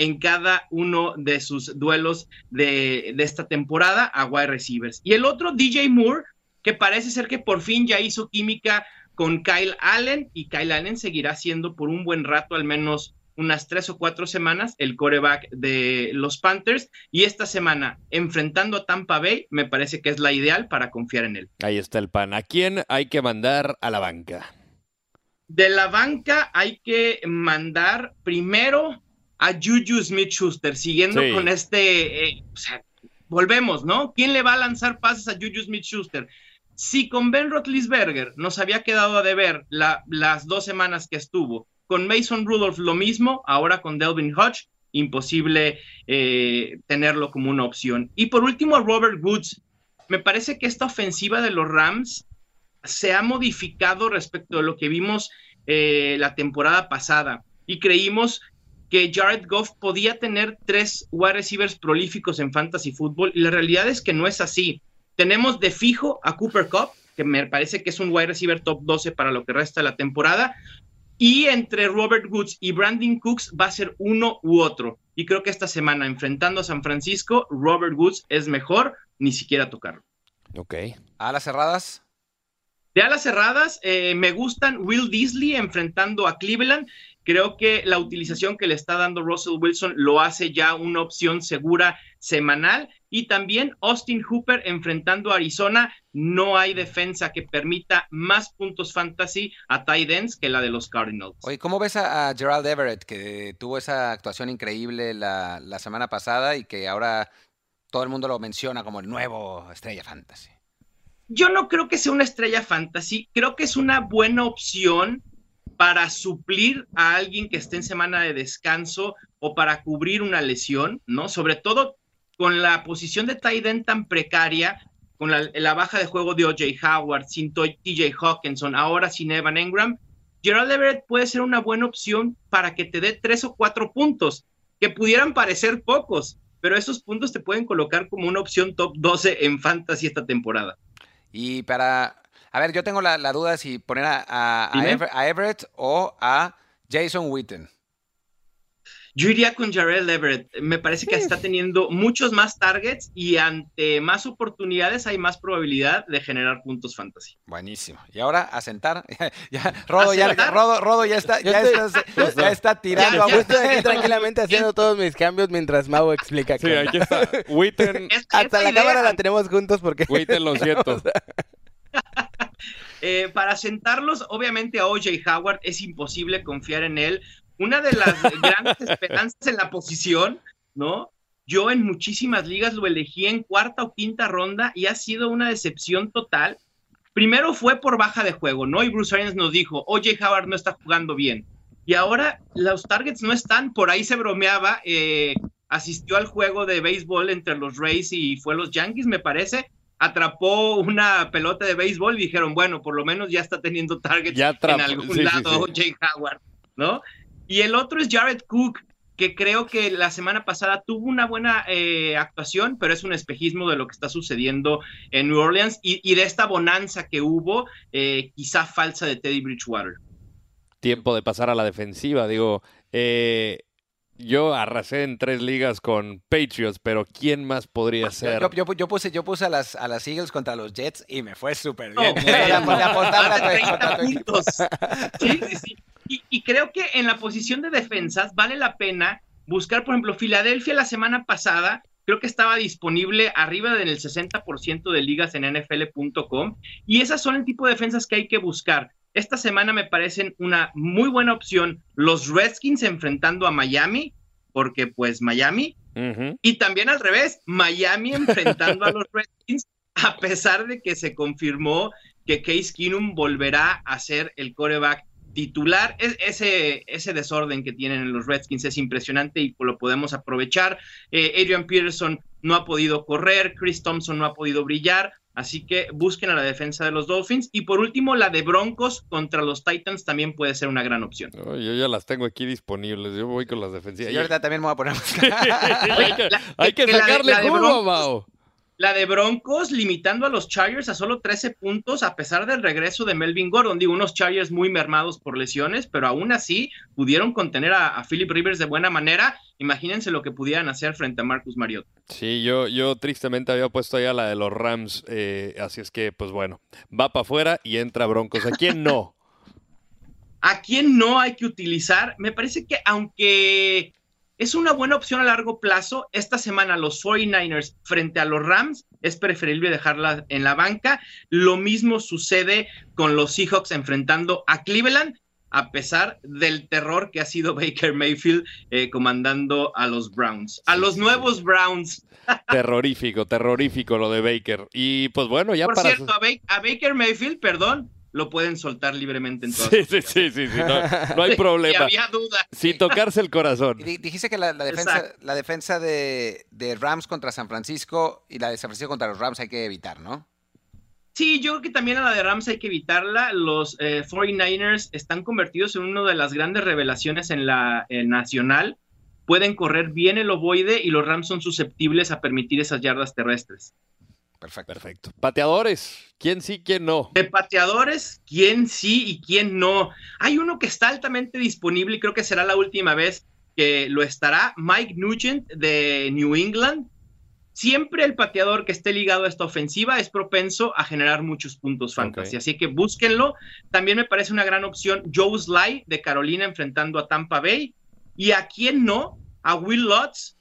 en cada uno de sus duelos de, esta temporada a wide receivers. Y el otro, DJ Moore, que parece ser que por fin ya hizo química con Kyle Allen y Kyle Allen seguirá siendo por un buen rato, al menos unas tres o cuatro semanas, el coreback de los Panthers. Y esta semana, enfrentando a Tampa Bay, me parece que es la ideal para confiar en él. Ahí está el pan. ¿A quién hay que mandar a la banca? De la banca hay que mandar primero a Juju Smith Schuster, siguiendo con este, eh, o sea, volvemos, ¿no? ¿Quién le va a lanzar pases a Juju Smith Schuster? Si con Ben Roethlisberger nos había quedado a deber las dos semanas que estuvo, con Mason Rudolph lo mismo, ahora con Delvin Hodge, imposible eh, tenerlo como una opción. Y por último, Robert Woods. Me parece que esta ofensiva de los Rams se ha modificado respecto a lo que vimos eh, la temporada pasada y creímos que Jared Goff podía tener tres wide receivers prolíficos en fantasy fútbol y la realidad es que no es así. Tenemos de fijo a Cooper Cup, que me parece que es un wide receiver top 12 para lo que resta de la temporada, y entre Robert Woods y Brandon Cooks va a ser uno u otro. Y creo que esta semana, enfrentando a San Francisco, Robert Woods es mejor ni siquiera tocarlo. Ok. ¿A las cerradas? De alas cerradas, eh, me gustan Will Disley enfrentando a Cleveland Creo que la utilización que le está dando Russell Wilson lo hace ya una opción segura semanal. Y también Austin Hooper enfrentando a Arizona. No hay defensa que permita más puntos fantasy a tight ends que la de los Cardinals. Oye, ¿cómo ves a, Gerald Everett, que tuvo esa actuación increíble la, la semana pasada y que ahora todo el mundo lo menciona como el nuevo estrella fantasy? Yo no creo que sea una estrella fantasy, creo que es una buena opción para suplir a alguien que esté en semana de descanso o para cubrir una lesión, ¿no? Sobre todo con la posición de Tyden tan precaria, con la, baja de juego de OJ Howard, sin TJ Hawkinson, ahora sin Evan Engram, Gerald Everett puede ser una buena opción para que te dé tres o cuatro puntos, que pudieran parecer pocos, pero esos puntos te pueden colocar como una opción top 12 en fantasy esta temporada. Y para a ver, yo tengo la, duda de si poner a, Everett o a Jason Witten. Yo iría con Jarrell Everett. Me parece que está teniendo muchos más targets y ante más oportunidades hay más probabilidad de generar puntos fantasy. Buenísimo. Y ahora a sentar. ya, Rodo, ya, Rodo, ya está, ya, está, está tirando. Ya, estoy aquí tranquilamente haciendo todos mis cambios mientras Mau explica. Sí, aquí está. Witten. Hasta la cámara la tenemos juntos porque. Witten, lo siento. Eh, para sentarlos, obviamente a OJ Howard es imposible confiar en él. Una de las grandes esperanzas en la posición, ¿no? Yo en muchísimas ligas lo elegí en cuarta o quinta ronda y ha sido una decepción total. Primero fue por baja de juego, ¿no? Y Bruce Arians nos dijo, OJ Howard no está jugando bien. Y ahora los targets no están, por ahí se bromeaba, eh, asistió al juego de béisbol entre los Rays y fue los Yankees, me parece, atrapó una pelota de béisbol y dijeron, bueno, por lo menos ya está teniendo targets en algún lado, Jay Howard, ¿no? Y el otro es Jared Cook, que creo que la semana pasada tuvo una buena eh, actuación, pero es un espejismo de lo que está sucediendo en New Orleans y, de esta bonanza que hubo, eh, quizá falsa de Teddy Bridgewater. Tiempo de pasar a la defensiva, digo, eh, yo arrasé en tres ligas con Patriots, pero ¿quién más podría ser? Yo, puse, yo puse a las, a las Eagles contra los Jets y me fue súper bien. Sí, sí, sí. Y, y, creo que en la posición de defensas vale la pena buscar, por ejemplo, Filadelfia la semana pasada, creo que estaba disponible arriba del 60% de ligas en nfl.com y esas son el tipo de defensas que hay que buscar esta semana me parecen una muy buena opción los Redskins enfrentando a Miami, porque pues Miami, y también al revés, Miami enfrentando a los Redskins, a pesar de que se confirmó que Case Keenum volverá a ser el coreback titular. Es, ese, ese desorden que tienen en los Redskins es impresionante y lo podemos aprovechar. Eh, Adrian Peterson no ha podido correr, Chris Thompson no ha podido brillar. Así que busquen a la defensa de los Dolphins. Y por último, la de Broncos contra los Titans también puede ser una gran opción. Oh, yo ya las tengo aquí disponibles. Yo voy con las defensivas. Yo ahorita también me voy a poner. hay que, hay que sacarle jugo, Mao. La de Broncos limitando a los Chargers a solo 13 puntos a pesar del regreso de Melvin Gordon. Digo, unos Chargers muy mermados por lesiones, pero aún así pudieron contener a, Philip Rivers de buena manera. Imagínense lo que pudieran hacer frente a Marcus Mariota. Sí, yo, yo tristemente había puesto allá la de los Rams, eh, así es que, pues bueno, va para afuera y entra Broncos. ¿A quién no? ¿A quién no hay que utilizar? Me parece que aunque es una buena opción a largo plazo. Esta semana los 49ers frente a los Rams es preferible dejarla en la banca. Lo mismo sucede con los Seahawks enfrentando a Cleveland, a pesar del terror que ha sido Baker Mayfield eh, comandando a los Browns, a los nuevos Browns. Terrorífico, terrorífico lo de Baker. Y pues bueno, ya Por para... cierto, a Baker Mayfield, perdón, lo pueden soltar libremente en todas sí, sí, sí, sí, sí, no, hay problema. había duda. Sin tocarse el corazón. dijiste que la, defensa, la defensa de, Rams contra San Francisco y la de San Francisco contra los Rams hay que evitar, ¿no? Sí, yo creo que también a la de Rams hay que evitarla. Los 49ers eh, están convertidos en una de las grandes revelaciones en la nacional. Pueden correr bien el ovoide y los Rams son susceptibles a permitir esas yardas terrestres. Perfecto. Perfecto. Pateadores, ¿quién sí, quién no? De pateadores, ¿quién sí y quién no? Hay uno que está altamente disponible y creo que será la última vez que lo estará, Mike Nugent de New England. Siempre el pateador que esté ligado a esta ofensiva es propenso a generar muchos puntos fantasy, así que búsquenlo. También me parece una gran opción Joe Sly de Carolina enfrentando a Tampa Bay. Y a quién no, a Will Lutz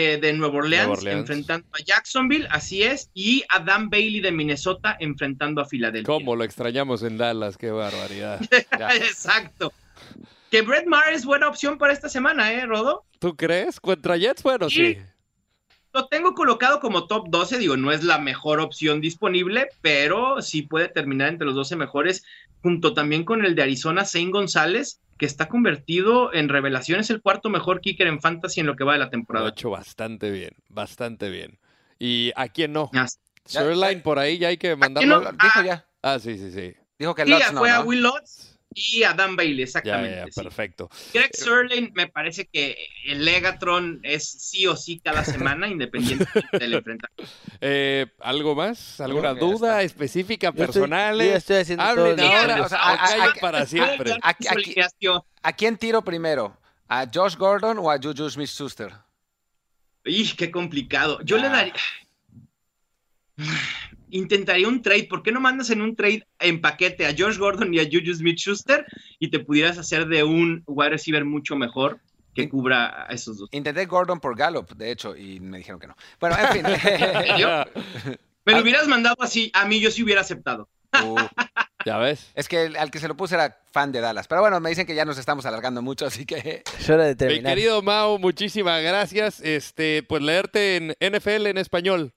eh, de Nueva Orleans, enfrentando a Jacksonville, así es, y a Dan Bailey de Minnesota enfrentando a Filadelfia. ¿Cómo lo extrañamos en Dallas? Qué barbaridad. Exacto. Que Brett Maher es buena opción para esta semana, ¿eh, Rodo? ¿Tú crees? ¿Contra Jets? Bueno, sí. Lo tengo colocado como top 12, digo, no es la mejor opción disponible, pero sí puede terminar entre los 12 mejores, junto también con el de Arizona, Zane González, que está convertido en revelación, es el cuarto mejor kicker en fantasy en lo que va de la temporada. Lo ha hecho bastante bien, bastante bien. ¿Y a quién no? Sirline por ahí ya hay que mandarlo. Dijo ah. ya. Ah, sí, sí, sí. Dijo que sí, fue a Will Lutz y a Dan Bailey, exactamente. perfecto. Greg Sirlin me parece que el Legatron es sí o sí cada semana, independiente del enfrentamiento. Eh, ¿Algo más? ¿Alguna duda específica, personal? Hablen ahora, o sea, para siempre. ¿A, quién tiro primero? ¿A Josh Gordon o a Juju Smith-Schuster? ¡Ih, qué complicado! Yo le daría intentaría un trade. ¿Por qué no mandas en un trade en paquete a George Gordon y a Juju Smith Schuster y te pudieras hacer de un wide receiver mucho mejor? que cubra a esos dos. Intenté Gordon por Gallup, de hecho, y me dijeron que no. Bueno, en fin. me lo hubieras mandado así, a mí yo sí hubiera aceptado. Uh, ya ves. Es que al que se lo puse era fan de Dallas. Pero bueno, me dicen que ya nos estamos alargando mucho, así que. Es hora de terminar. Mi querido Mao, muchísimas gracias. Este, pues leerte en NFL en español.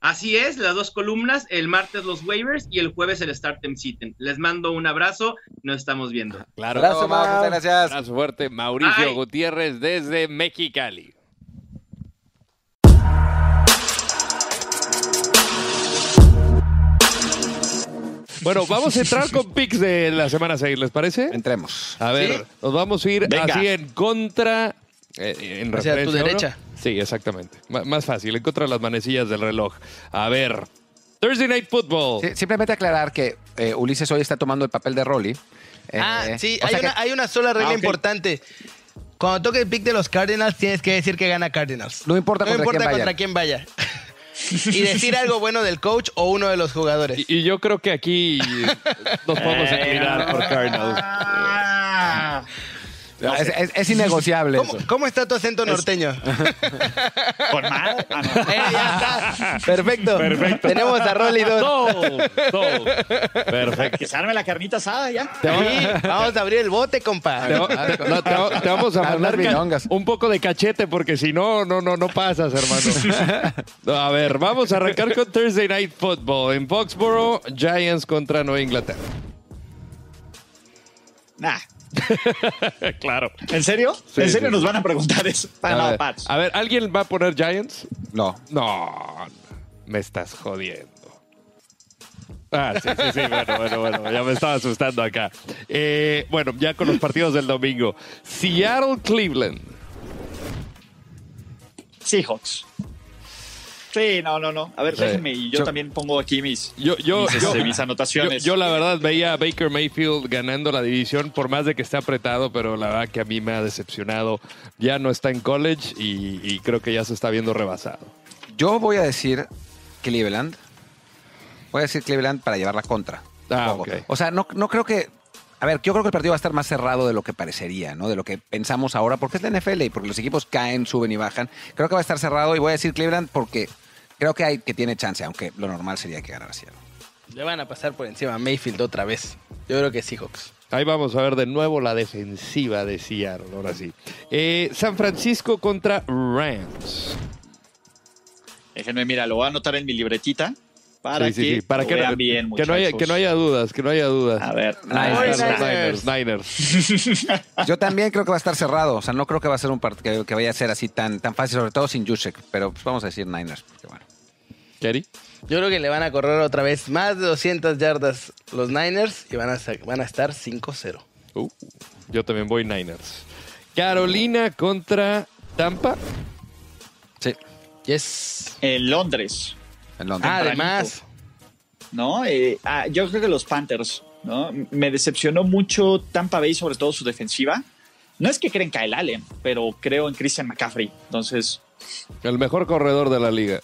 Así es, las dos columnas, el martes los waivers y el jueves el Start Them Sitten. Les mando un abrazo, nos estamos viendo. Claro, abrazo, muchas gracias. Abrazo fuerte, Mauricio Gutiérrez desde Mexicali. Bueno, vamos a entrar con picks de la semana 6, ¿les parece? Entremos. A ver, nos vamos a ir así en contra. Eh, en Hacia tu derecha. Sí, exactamente. más fácil, en contra de las manecillas del reloj. A ver, Thursday Night Football. simplemente aclarar que eh, Ulises hoy está tomando el papel de Rolly. Eh, ah, sí, hay, una, sola regla ah, importante. Cuando toque el pick de los Cardinals, tienes que decir que gana Cardinals. No importa, no contra, importa contra quién vaya. y decir algo bueno del coach o uno de los jugadores. Y, yo creo que aquí nos podemos inclinar por Cardinals. Es, innegociable. ¿Cómo, está tu acento norteño? ¿Con mal? Ah, eh, ya está. Perfecto. Perfecto. Tenemos a Rolly 2. Perfecto. Que se arme la carnita asada ya. vamos a abrir el bote, compa. Te, vamos a mandar un poco de cachete porque si no, no, no, no pasas, hermano. a ver, vamos a arrancar con Thursday Night Football en Foxborough, Giants contra Nueva Inglaterra. Nah. claro. ¿En serio? Sí, ¿En serio sí. nos van a preguntar eso? Ah, A no, ver, Pats. a ver, ¿alguien va a poner Giants? No. No, me estás jodiendo. Ah, sí, sí, sí, bueno, bueno, bueno, ya me estaba asustando acá. Eh, bueno, ya con los partidos del domingo. Seattle, Cleveland. Seahawks. Sí, no, no, no. A ver, Sí. déjenme y yo, Yo- también pongo aquí mis, Yo, yo, mis, yo, este, mis anotaciones. yo, yo la verdad veía a Baker Mayfield ganando la división por más de que esté apretado, pero la verdad que a mí me ha decepcionado. Ya no está en college y, y creo que ya se está viendo rebasado. Yo voy a decir Cleveland. Voy a decir Cleveland para llevar la contra. Ah, Un poco. ok. O sea, no, no creo que. A ver, yo creo que el partido va a estar más cerrado de lo que parecería, ¿no? De lo que pensamos ahora, porque es la NFL y porque los equipos caen, suben y bajan. Creo que va a estar cerrado y voy a decir Cleveland porque creo que hay que tiene chance, aunque lo normal sería que ganara Seattle. Le van a pasar por encima a Mayfield otra vez. Yo creo que Seahawks. Ahí vamos a ver de nuevo la defensiva de Seattle, ahora sí. Eh, San Francisco contra Rams. Déjenme, mira, lo voy a anotar en mi libretita para Sí, sí, que, sí, Para lo que, vean no, bien, que, no haya, que no haya dudas, que no haya dudas. A ver, los Niners. Niners, Niners. Yo también creo que va a estar cerrado. O sea, no creo que va a ser un partido que, que vaya a ser así tan, tan fácil, sobre todo sin Juszczyk. Pero pues, vamos a decir Niners, porque bueno. Kerry. Yo creo que le van a correr otra vez más de 200 yardas los Niners y van a, van a estar 5-0. Uh, yo también voy Niners. Carolina contra Tampa. Sí, Yes. en Londres, en Londres. Ah, además. ¿no? Eh, ah, yo creo que los Panthers, ¿no? Me decepcionó mucho Tampa Bay, sobre todo su defensiva. No es que creen Kyle Allen, pero creo en Christian McCaffrey. Entonces, El mejor corredor de la liga.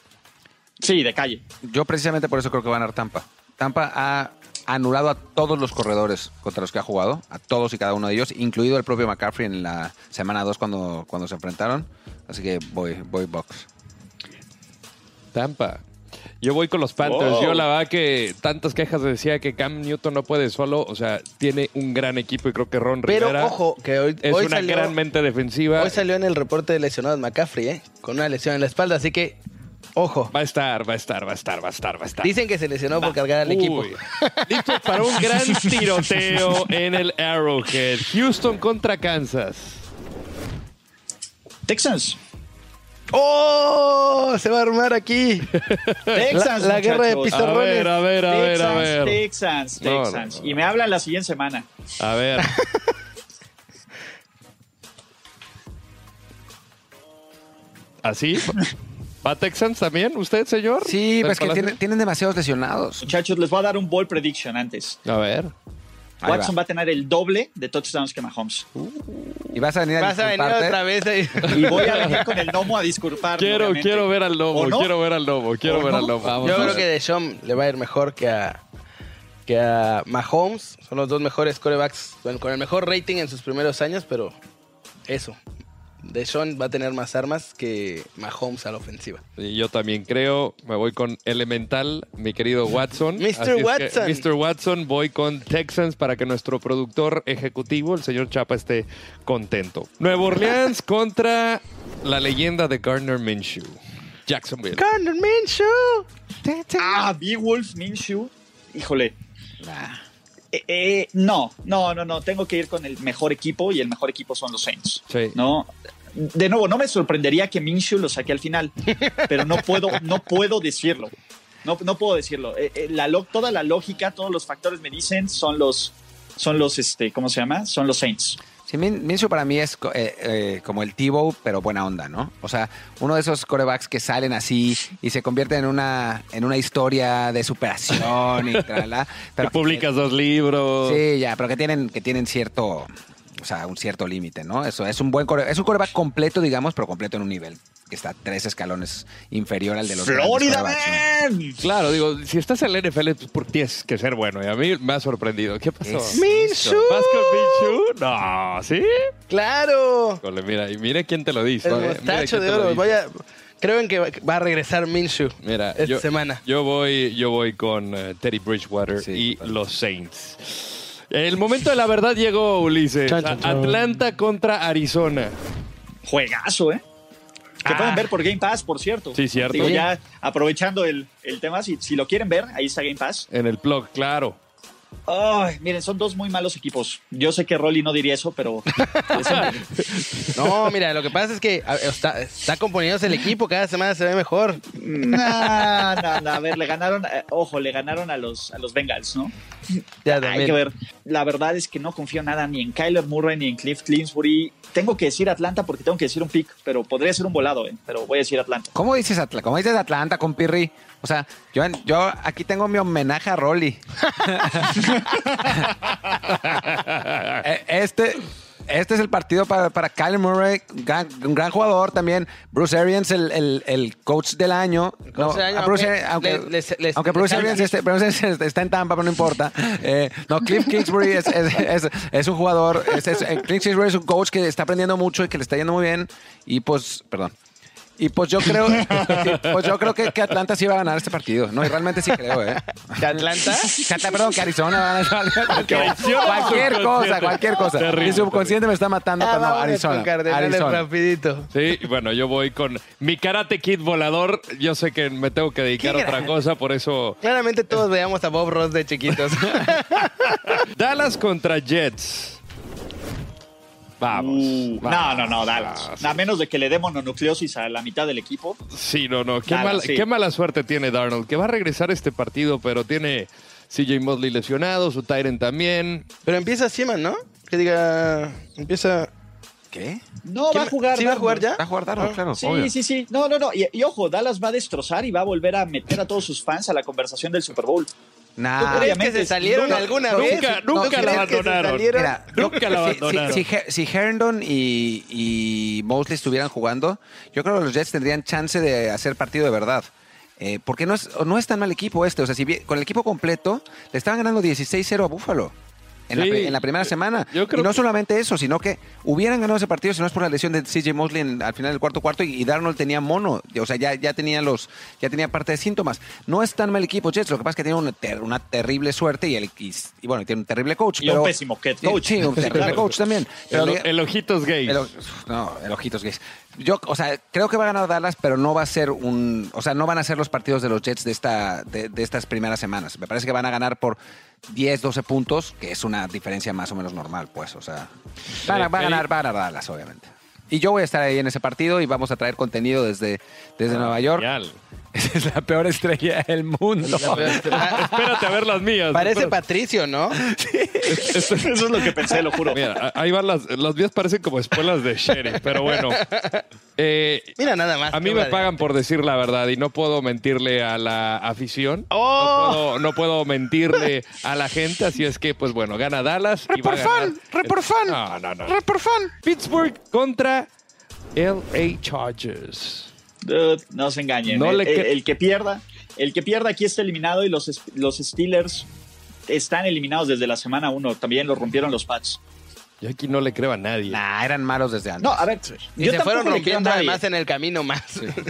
sí, de calle. Yo precisamente por eso creo que va a ganar Tampa. Tampa ha anulado a todos los corredores contra los que ha jugado, a todos y cada uno de ellos, incluido el propio McCaffrey en la semana 2 cuando, cuando se enfrentaron. Así que voy, voy Bucks. Tampa. Yo voy con los Panthers. Yo la verdad que tantas quejas decía que Cam Newton no puede solo. O sea, tiene un gran equipo y creo que Ron Pero Rivera ojo, que hoy, es hoy una salió, gran mente defensiva. hoy salió en el reporte de lesionados McCaffrey, ¿eh? Con una lesión en la espalda, así que, ojo. Va a estar, va a estar, va a estar, va a estar, va a estar. Dicen que se lesionó por cargar al equipo. Listo para un gran tiroteo en el Arrowhead. Houston contra Kansas. Texans. ¡Oh! Se va a armar aquí. Texans, la guerra de. A pizarrones. ver, a ver, a ver, a Texans, ver. Texans, No, no, Texans. no. Y me hablan la siguiente semana. A ver. ¿Así? ¿Va Texans también? ¿Usted, señor? Sí, pues que tienen, tienen demasiados lesionados. Muchachos, les voy a dar un ball prediction antes. A ver. Ahí Watson va. va. a tener el doble de touchdowns que Mahomes. Y vas a venir a Vas a venir disculparte. otra vez ahí. Y voy a venir con el gnomo a disculpar. Quiero, quiero ver al lobo, ¿O no? quiero ver al lobo, quiero ¿O ver no? al lobo. Yo creo que Deshaun le va a ir mejor que a, que a Mahomes. Son los dos mejores corebacks bueno, con el mejor rating en sus primeros años, pero eso. Deshaun va a tener más armas que Mahomes a la ofensiva. Y yo también creo, me voy con Elemental, mi querido Watson. Mr. Watson. Mr. Watson, voy con Texans para que nuestro productor ejecutivo, el señor Chapa, esté contento. Nuevo Orleans contra la leyenda de Gardner Minshew. Jacksonville. Gardner Minshew. Ah, Beowulf, Minshew. Híjole. Eh, eh, no, no, no, no. Tengo que ir con el mejor equipo y el mejor equipo son los Saints. Sí. No. De nuevo, no me sorprendería que Minshew lo saque al final, pero no puedo, no puedo decirlo. No, no puedo decirlo. Eh, eh, la lo- toda la lógica, todos los factores me dicen son los, son los, este, ¿cómo se llama? Son los Saints. Sí, Min- Minshew para mí es eh, eh, como el Tebow, pero buena onda, ¿no? O sea, uno de esos corebacks que salen así y se convierten en una, en una historia de superación y tralala, pero Que publicas dos libros. Sí, ya, pero que tienen, que tienen cierto, o sea, un cierto límite, ¿no? Eso es un buen core- es un coreback completo, digamos, pero completo en un nivel que está tres escalones inferior al de los ¡Florida. Man! Claro, digo, si estás en la NFL, pues, tienes que ser bueno. Y a mí me ha sorprendido. ¿Qué pasó? Minshew. ¿Vas con Minshew? No, ¿sí? Claro. Mira, y mire quién te lo dice. El Mira mostacho quién de oro. dice. Voy a, creo en que va- a regresar Minshew Mira, esta yo, semana. yo voy, yo voy con eh, Teddy Bridgewater Sí, y los Saints. El momento de la verdad llegó, Ulises. Chan, chan, chan. Atlanta contra Arizona. Juegazo, ¿eh? Que Ah. pueden ver por Game Pass, por cierto. Sí, cierto. Digo, Sí. ya aprovechando el, el tema, si, si lo quieren ver, ahí está Game Pass. En el blog, claro. Miren, son dos muy malos equipos. Yo sé que Rolly no diría eso, pero. No, mira, lo que pasa es que está, está componiéndose el equipo, cada semana se ve mejor. no, no, no. A ver, le ganaron, eh, ojo, le ganaron a los, a los Bengals, ¿no? Ya Hay que ver. La verdad es que no confío nada ni en Kyler Murray ni en Cliff Clinsbury. Tengo que decir Atlanta porque tengo que decir un pick, pero podría ser un volado, ¿eh? Pero voy a decir Atlanta. ¿Cómo dices Atlanta? ¿Cómo dices Atlanta con Pirri? O sea, yo, yo aquí tengo mi homenaje a Rolly. Eh, este, este es el partido para, para Kyler Murray, gran- un gran jugador también. Bruce Arians, el, el- el coach del año. No, Coach del año, a Bruce aunque Arians- aunque, le- les- les- aunque les Bruce. Arians esté, Bruce Arians está en Tampa, pero no importa. Eh, no, Cliff Kingsbury es, es- es- es un jugador. Es, es- eh, Cliff Kingsbury es un coach que está aprendiendo mucho y que le está yendo muy bien. Y pues, perdón. Y pues yo creo, pues yo creo que, que Atlanta sí va a ganar este partido. No, y realmente sí creo, ¿eh? ¿Que Atlanta? Atlanta, perdón, que Arizona va a ganar. Cualquier, Arizona, cualquier cosa, cualquier cosa. Terrible, Mi subconsciente me está matando, Ah, Arizona. Arizona. rapidito. Sí, bueno, yo voy con mi Karate Kid volador. Yo sé que me tengo que dedicar a ¿Qué otra cosa, por eso Claramente todos veíamos a Bob Ross de chiquitos. Dallas contra Jets. Vamos. Uh, no, vamos. no, no, Dallas. Ah, sí. A menos de que le dé mononucleosis a la mitad del equipo. Sí, no, no. Qué, Dallas, mala, sí. qué mala suerte tiene Darnold, que va a regresar este partido, pero tiene CJ Mosley lesionado, su Tyren también. Pero empieza Seaman, ¿no? Que diga, empieza... ¿Qué? No, va a jugar. ¿Sí va a jugar ya? Va a jugar Darnold, Ah, claro, Sí, obvio. sí, sí. No, no, no. Y, y ojo, Dallas va a destrozar y va a volver a meter a todos sus fans a la conversación del Super Bowl. Nah. ¿Tú crees que obviamente, se salieron nunca- alguna nunca- vez? nunca ¿Tú la crees que se abandonaron. salieron? Mira, Nunca la si- abandonaron. Si, si, si Herndon y, y Mosley estuvieran jugando, yo creo que los Jets tendrían chance de hacer partido de verdad. Eh, porque no es, no es tan mal equipo este. O sea, si bien- con el equipo completo, le estaban ganando 16-0 a Buffalo. En, la, Sí. en la primera semana. Yo creo y no que- solamente eso, sino que hubieran ganado ese partido si no es por la lesión de CJ Mosley en- al final del cuarto cuarto y, y Darnold tenía mono. O sea, ya, ya, tenía los, ya tenía parte de síntomas. No es tan mal equipo Jets, lo que pasa es que tiene una, ter- una terrible suerte y, el, y, y bueno, tiene un terrible coach. Y pero, un pésimo Sí, coach. Sí, un terrible coach también. Pero El, el ojitos gay. el o- no, el ojitos gays. Yo, o sea, creo que va a ganar Dallas, pero no va a ser un, o sea, no van a ser los partidos de los Jets de esta, de, de estas primeras semanas. Me parece que van a ganar por 10, 12 puntos, que es una diferencia más o menos normal, pues, o sea, van a- va a ganar, va a ganar Dallas, obviamente. Y yo voy a estar ahí en ese partido y vamos a traer contenido desde, desde Nueva York. Genial. Esa es la peor estrella del mundo. Espérate a ver las mías. Parece Espérate. Patricio, ¿no? Eso es lo que pensé, lo juro. Mira, ahí van las, las mías parecen como espuelas de sheriff, pero bueno. Eh, Mira nada más. a mí me pagan por decir la verdad y no puedo mentirle a la afición. ¡Oh! No, puedo, no puedo mentirle a la gente, así es que, pues bueno, gana Dallas. y va a Report ganar- fan, report fan. No, no, no. Report fan. Pittsburgh contra LA Chargers. Dude, no se engañen. No el, le que- el- el que pierda, el que pierda aquí está eliminado y los, los Steelers están eliminados desde la semana 1. También los rompieron los Pats. Yo aquí no le creo a nadie. Nah, eran malos desde antes. No, a ver, Y yo se fueron le rompiendo además en el camino más.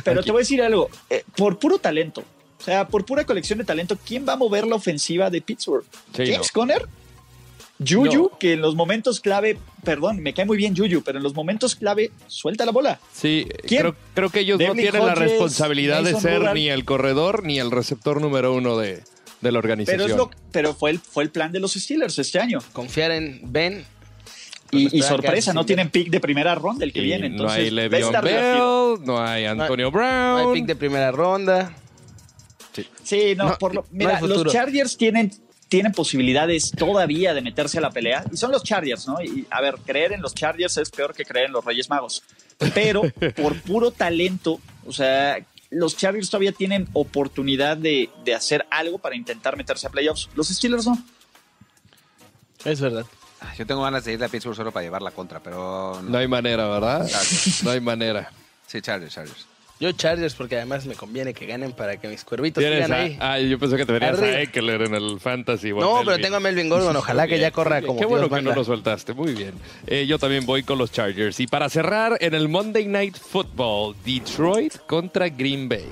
pero te voy a decir algo. eh, por puro talento, o sea, por pura colección de talento, ¿quién va a mover la ofensiva de Pittsburgh? Sí, ¿James no. Conner? Juju, No. que en los momentos clave, perdón, me cae muy bien Juju, pero en los momentos clave suelta la bola. Sí, ¿Quién? creo, creo que ellos no tienen la responsabilidad de ser ni el corredor ni el receptor número uno de, de la organización. Pero, es lo, pero fue, el, fue el plan de los Steelers este año. Confiar en Ben. Y, Pues y sorpresa, no tienen pick de primera ronda el que Y viene. no Entonces, hay va a Le'Veon. Bell, no hay Antonio No Brown. hay pick de primera ronda. Sí, no, No, por lo- no mira, hay los Chargers tienen, tienen posibilidades todavía de meterse a la pelea. Y son los Chargers, ¿no? Y a ver, creer en los Chargers es peor que creer en los Reyes Magos. Pero por puro talento, o sea, los Chargers todavía tienen oportunidad de, de hacer algo para intentar meterse a playoffs. Los Steelers no. Es verdad. Ah, Yo tengo ganas de ir a Pittsburgh solo para llevar la contra, pero no. No hay manera, ¿verdad? No hay manera. Sí, Chargers, Chargers. Yo Chargers porque además me conviene que ganen para que mis cuervitos sigan a- ahí. ah, yo pensé que te venías Arriba. a Eckler en el Fantasy. o a no, pero Melvin. tengo a Melvin Gordon. Ojalá que ya corra como Qué bueno que no lo soltaste. Muy bien. Eh, yo también voy con los Chargers. Y para cerrar, en el Monday Night Football, Detroit contra Green Bay.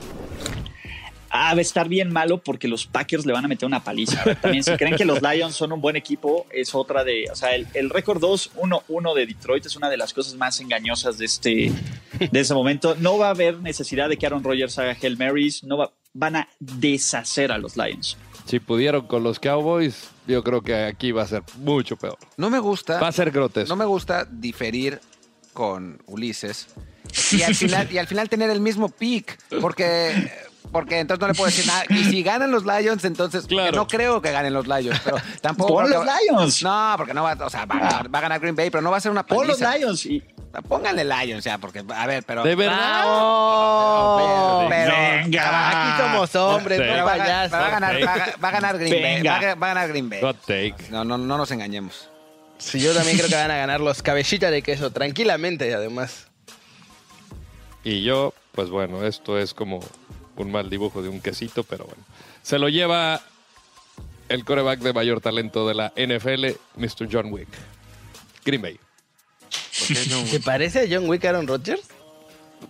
Ah, va a estar bien malo porque los Packers le van a meter una paliza. Ver, también, si creen que los Lions son un buen equipo, es otra de. O sea, el, el récord 2-1-1 de Detroit es una de las cosas más engañosas de este de ese momento. No va a haber necesidad de que Aaron Rodgers haga Hail Marys. No va, van a deshacer a los Lions. Si pudieron con los Cowboys, yo creo que aquí va a ser mucho peor. No me gusta. Va a ser grotesco. No me gusta diferir con Ulises y al final, y al final tener el mismo pick, porque, porque entonces no le puedo decir nada. Y si ganan los Lions, entonces Claro. no creo que ganen los Lions, pero tampoco. Pon los Lions. No, porque no va, o sea, va, a ganar- va a ganar Green Bay, pero no va a ser una Pon los paliza. Lions y Pónganle Lions ya, porque, a ver, pero. ¿De verdad? ¡Vamos! Pero- Venga. Aquí somos hombres, no pero va, a, ganar, va, a ga- va a ganar Green Bay. Va a, ga- va a ganar Green Bay. No, no, no nos engañemos. Sí, yo también creo que van a ganar los cabecitas de queso, tranquilamente, además. Y yo, pues bueno, esto es como un mal dibujo de un quesito, pero bueno. Se lo lleva el coreback de mayor talento de la NFL, Mr. John Wick. Green Bay. ¿Te parece a John Wick Aaron Rodgers?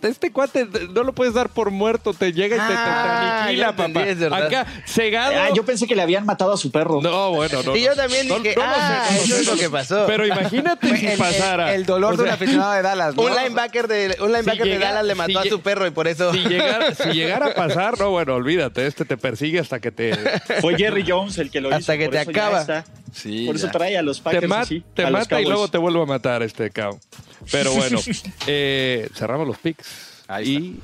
Este cuate no lo puedes dar por muerto, te llega y te, te- te Ah, aniquila, entendí, papá. es verdad. Acá, cegado. Ah, yo pensé que le habían matado a su perro. No, bueno, no. y yo también no- dije, no ah, no lo eso sé, es lo que pasó. Pero imagínate si el, pasara. el- el dolor O de un aficionado de Dallas. ¿no? un linebacker de, un linebacker Si de llega- Dallas le mató si a su perro y por eso... Si llegara, si llegara a pasar, no, bueno, olvídate, este te persigue hasta que te, Fue Jerry Jones el que lo Hasta hizo. que por te eso ya acaba. Sí, Por eso ya. trae a los te, Packers te a los mata y luego te vuelve a matar este cow. Pero bueno, eh, cerramos los picks. Ahí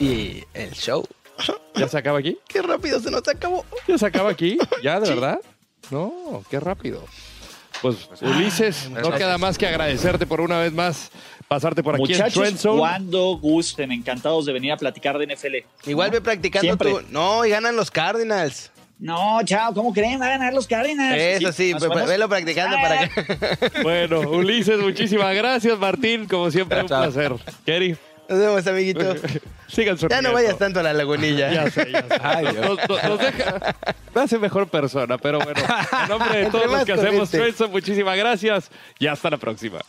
y Y el show. ya se acaba aquí. Qué rápido se nos acabó. Ya se acaba aquí. Ya, de verdad. No, qué rápido. Pues Ulises, no gracias. queda más que agradecerte por una vez más pasarte por aquí en Muchachos, Trend Zone. cuando gusten, encantados de venir a platicar de NFL. Igual ve practicando Siempre. tú. No, y ganan los Cardinals. No, chao, ¿cómo creen? Va a ganar los Cardinals. Eso sí, ve- o menos. velo practicando para que... Bueno, Ulises, muchísimas gracias. Martín, como siempre, un Chao. placer. Kerry, Nos vemos, amiguito. sigan Ya no vayas tanto a la lagunilla. Ya sé, ya sé. Ay, nos, nos- nos deja, me hace mejor persona, pero bueno, en nombre de todos los que hacemos corriente. Zone, muchísimas gracias y hasta la próxima.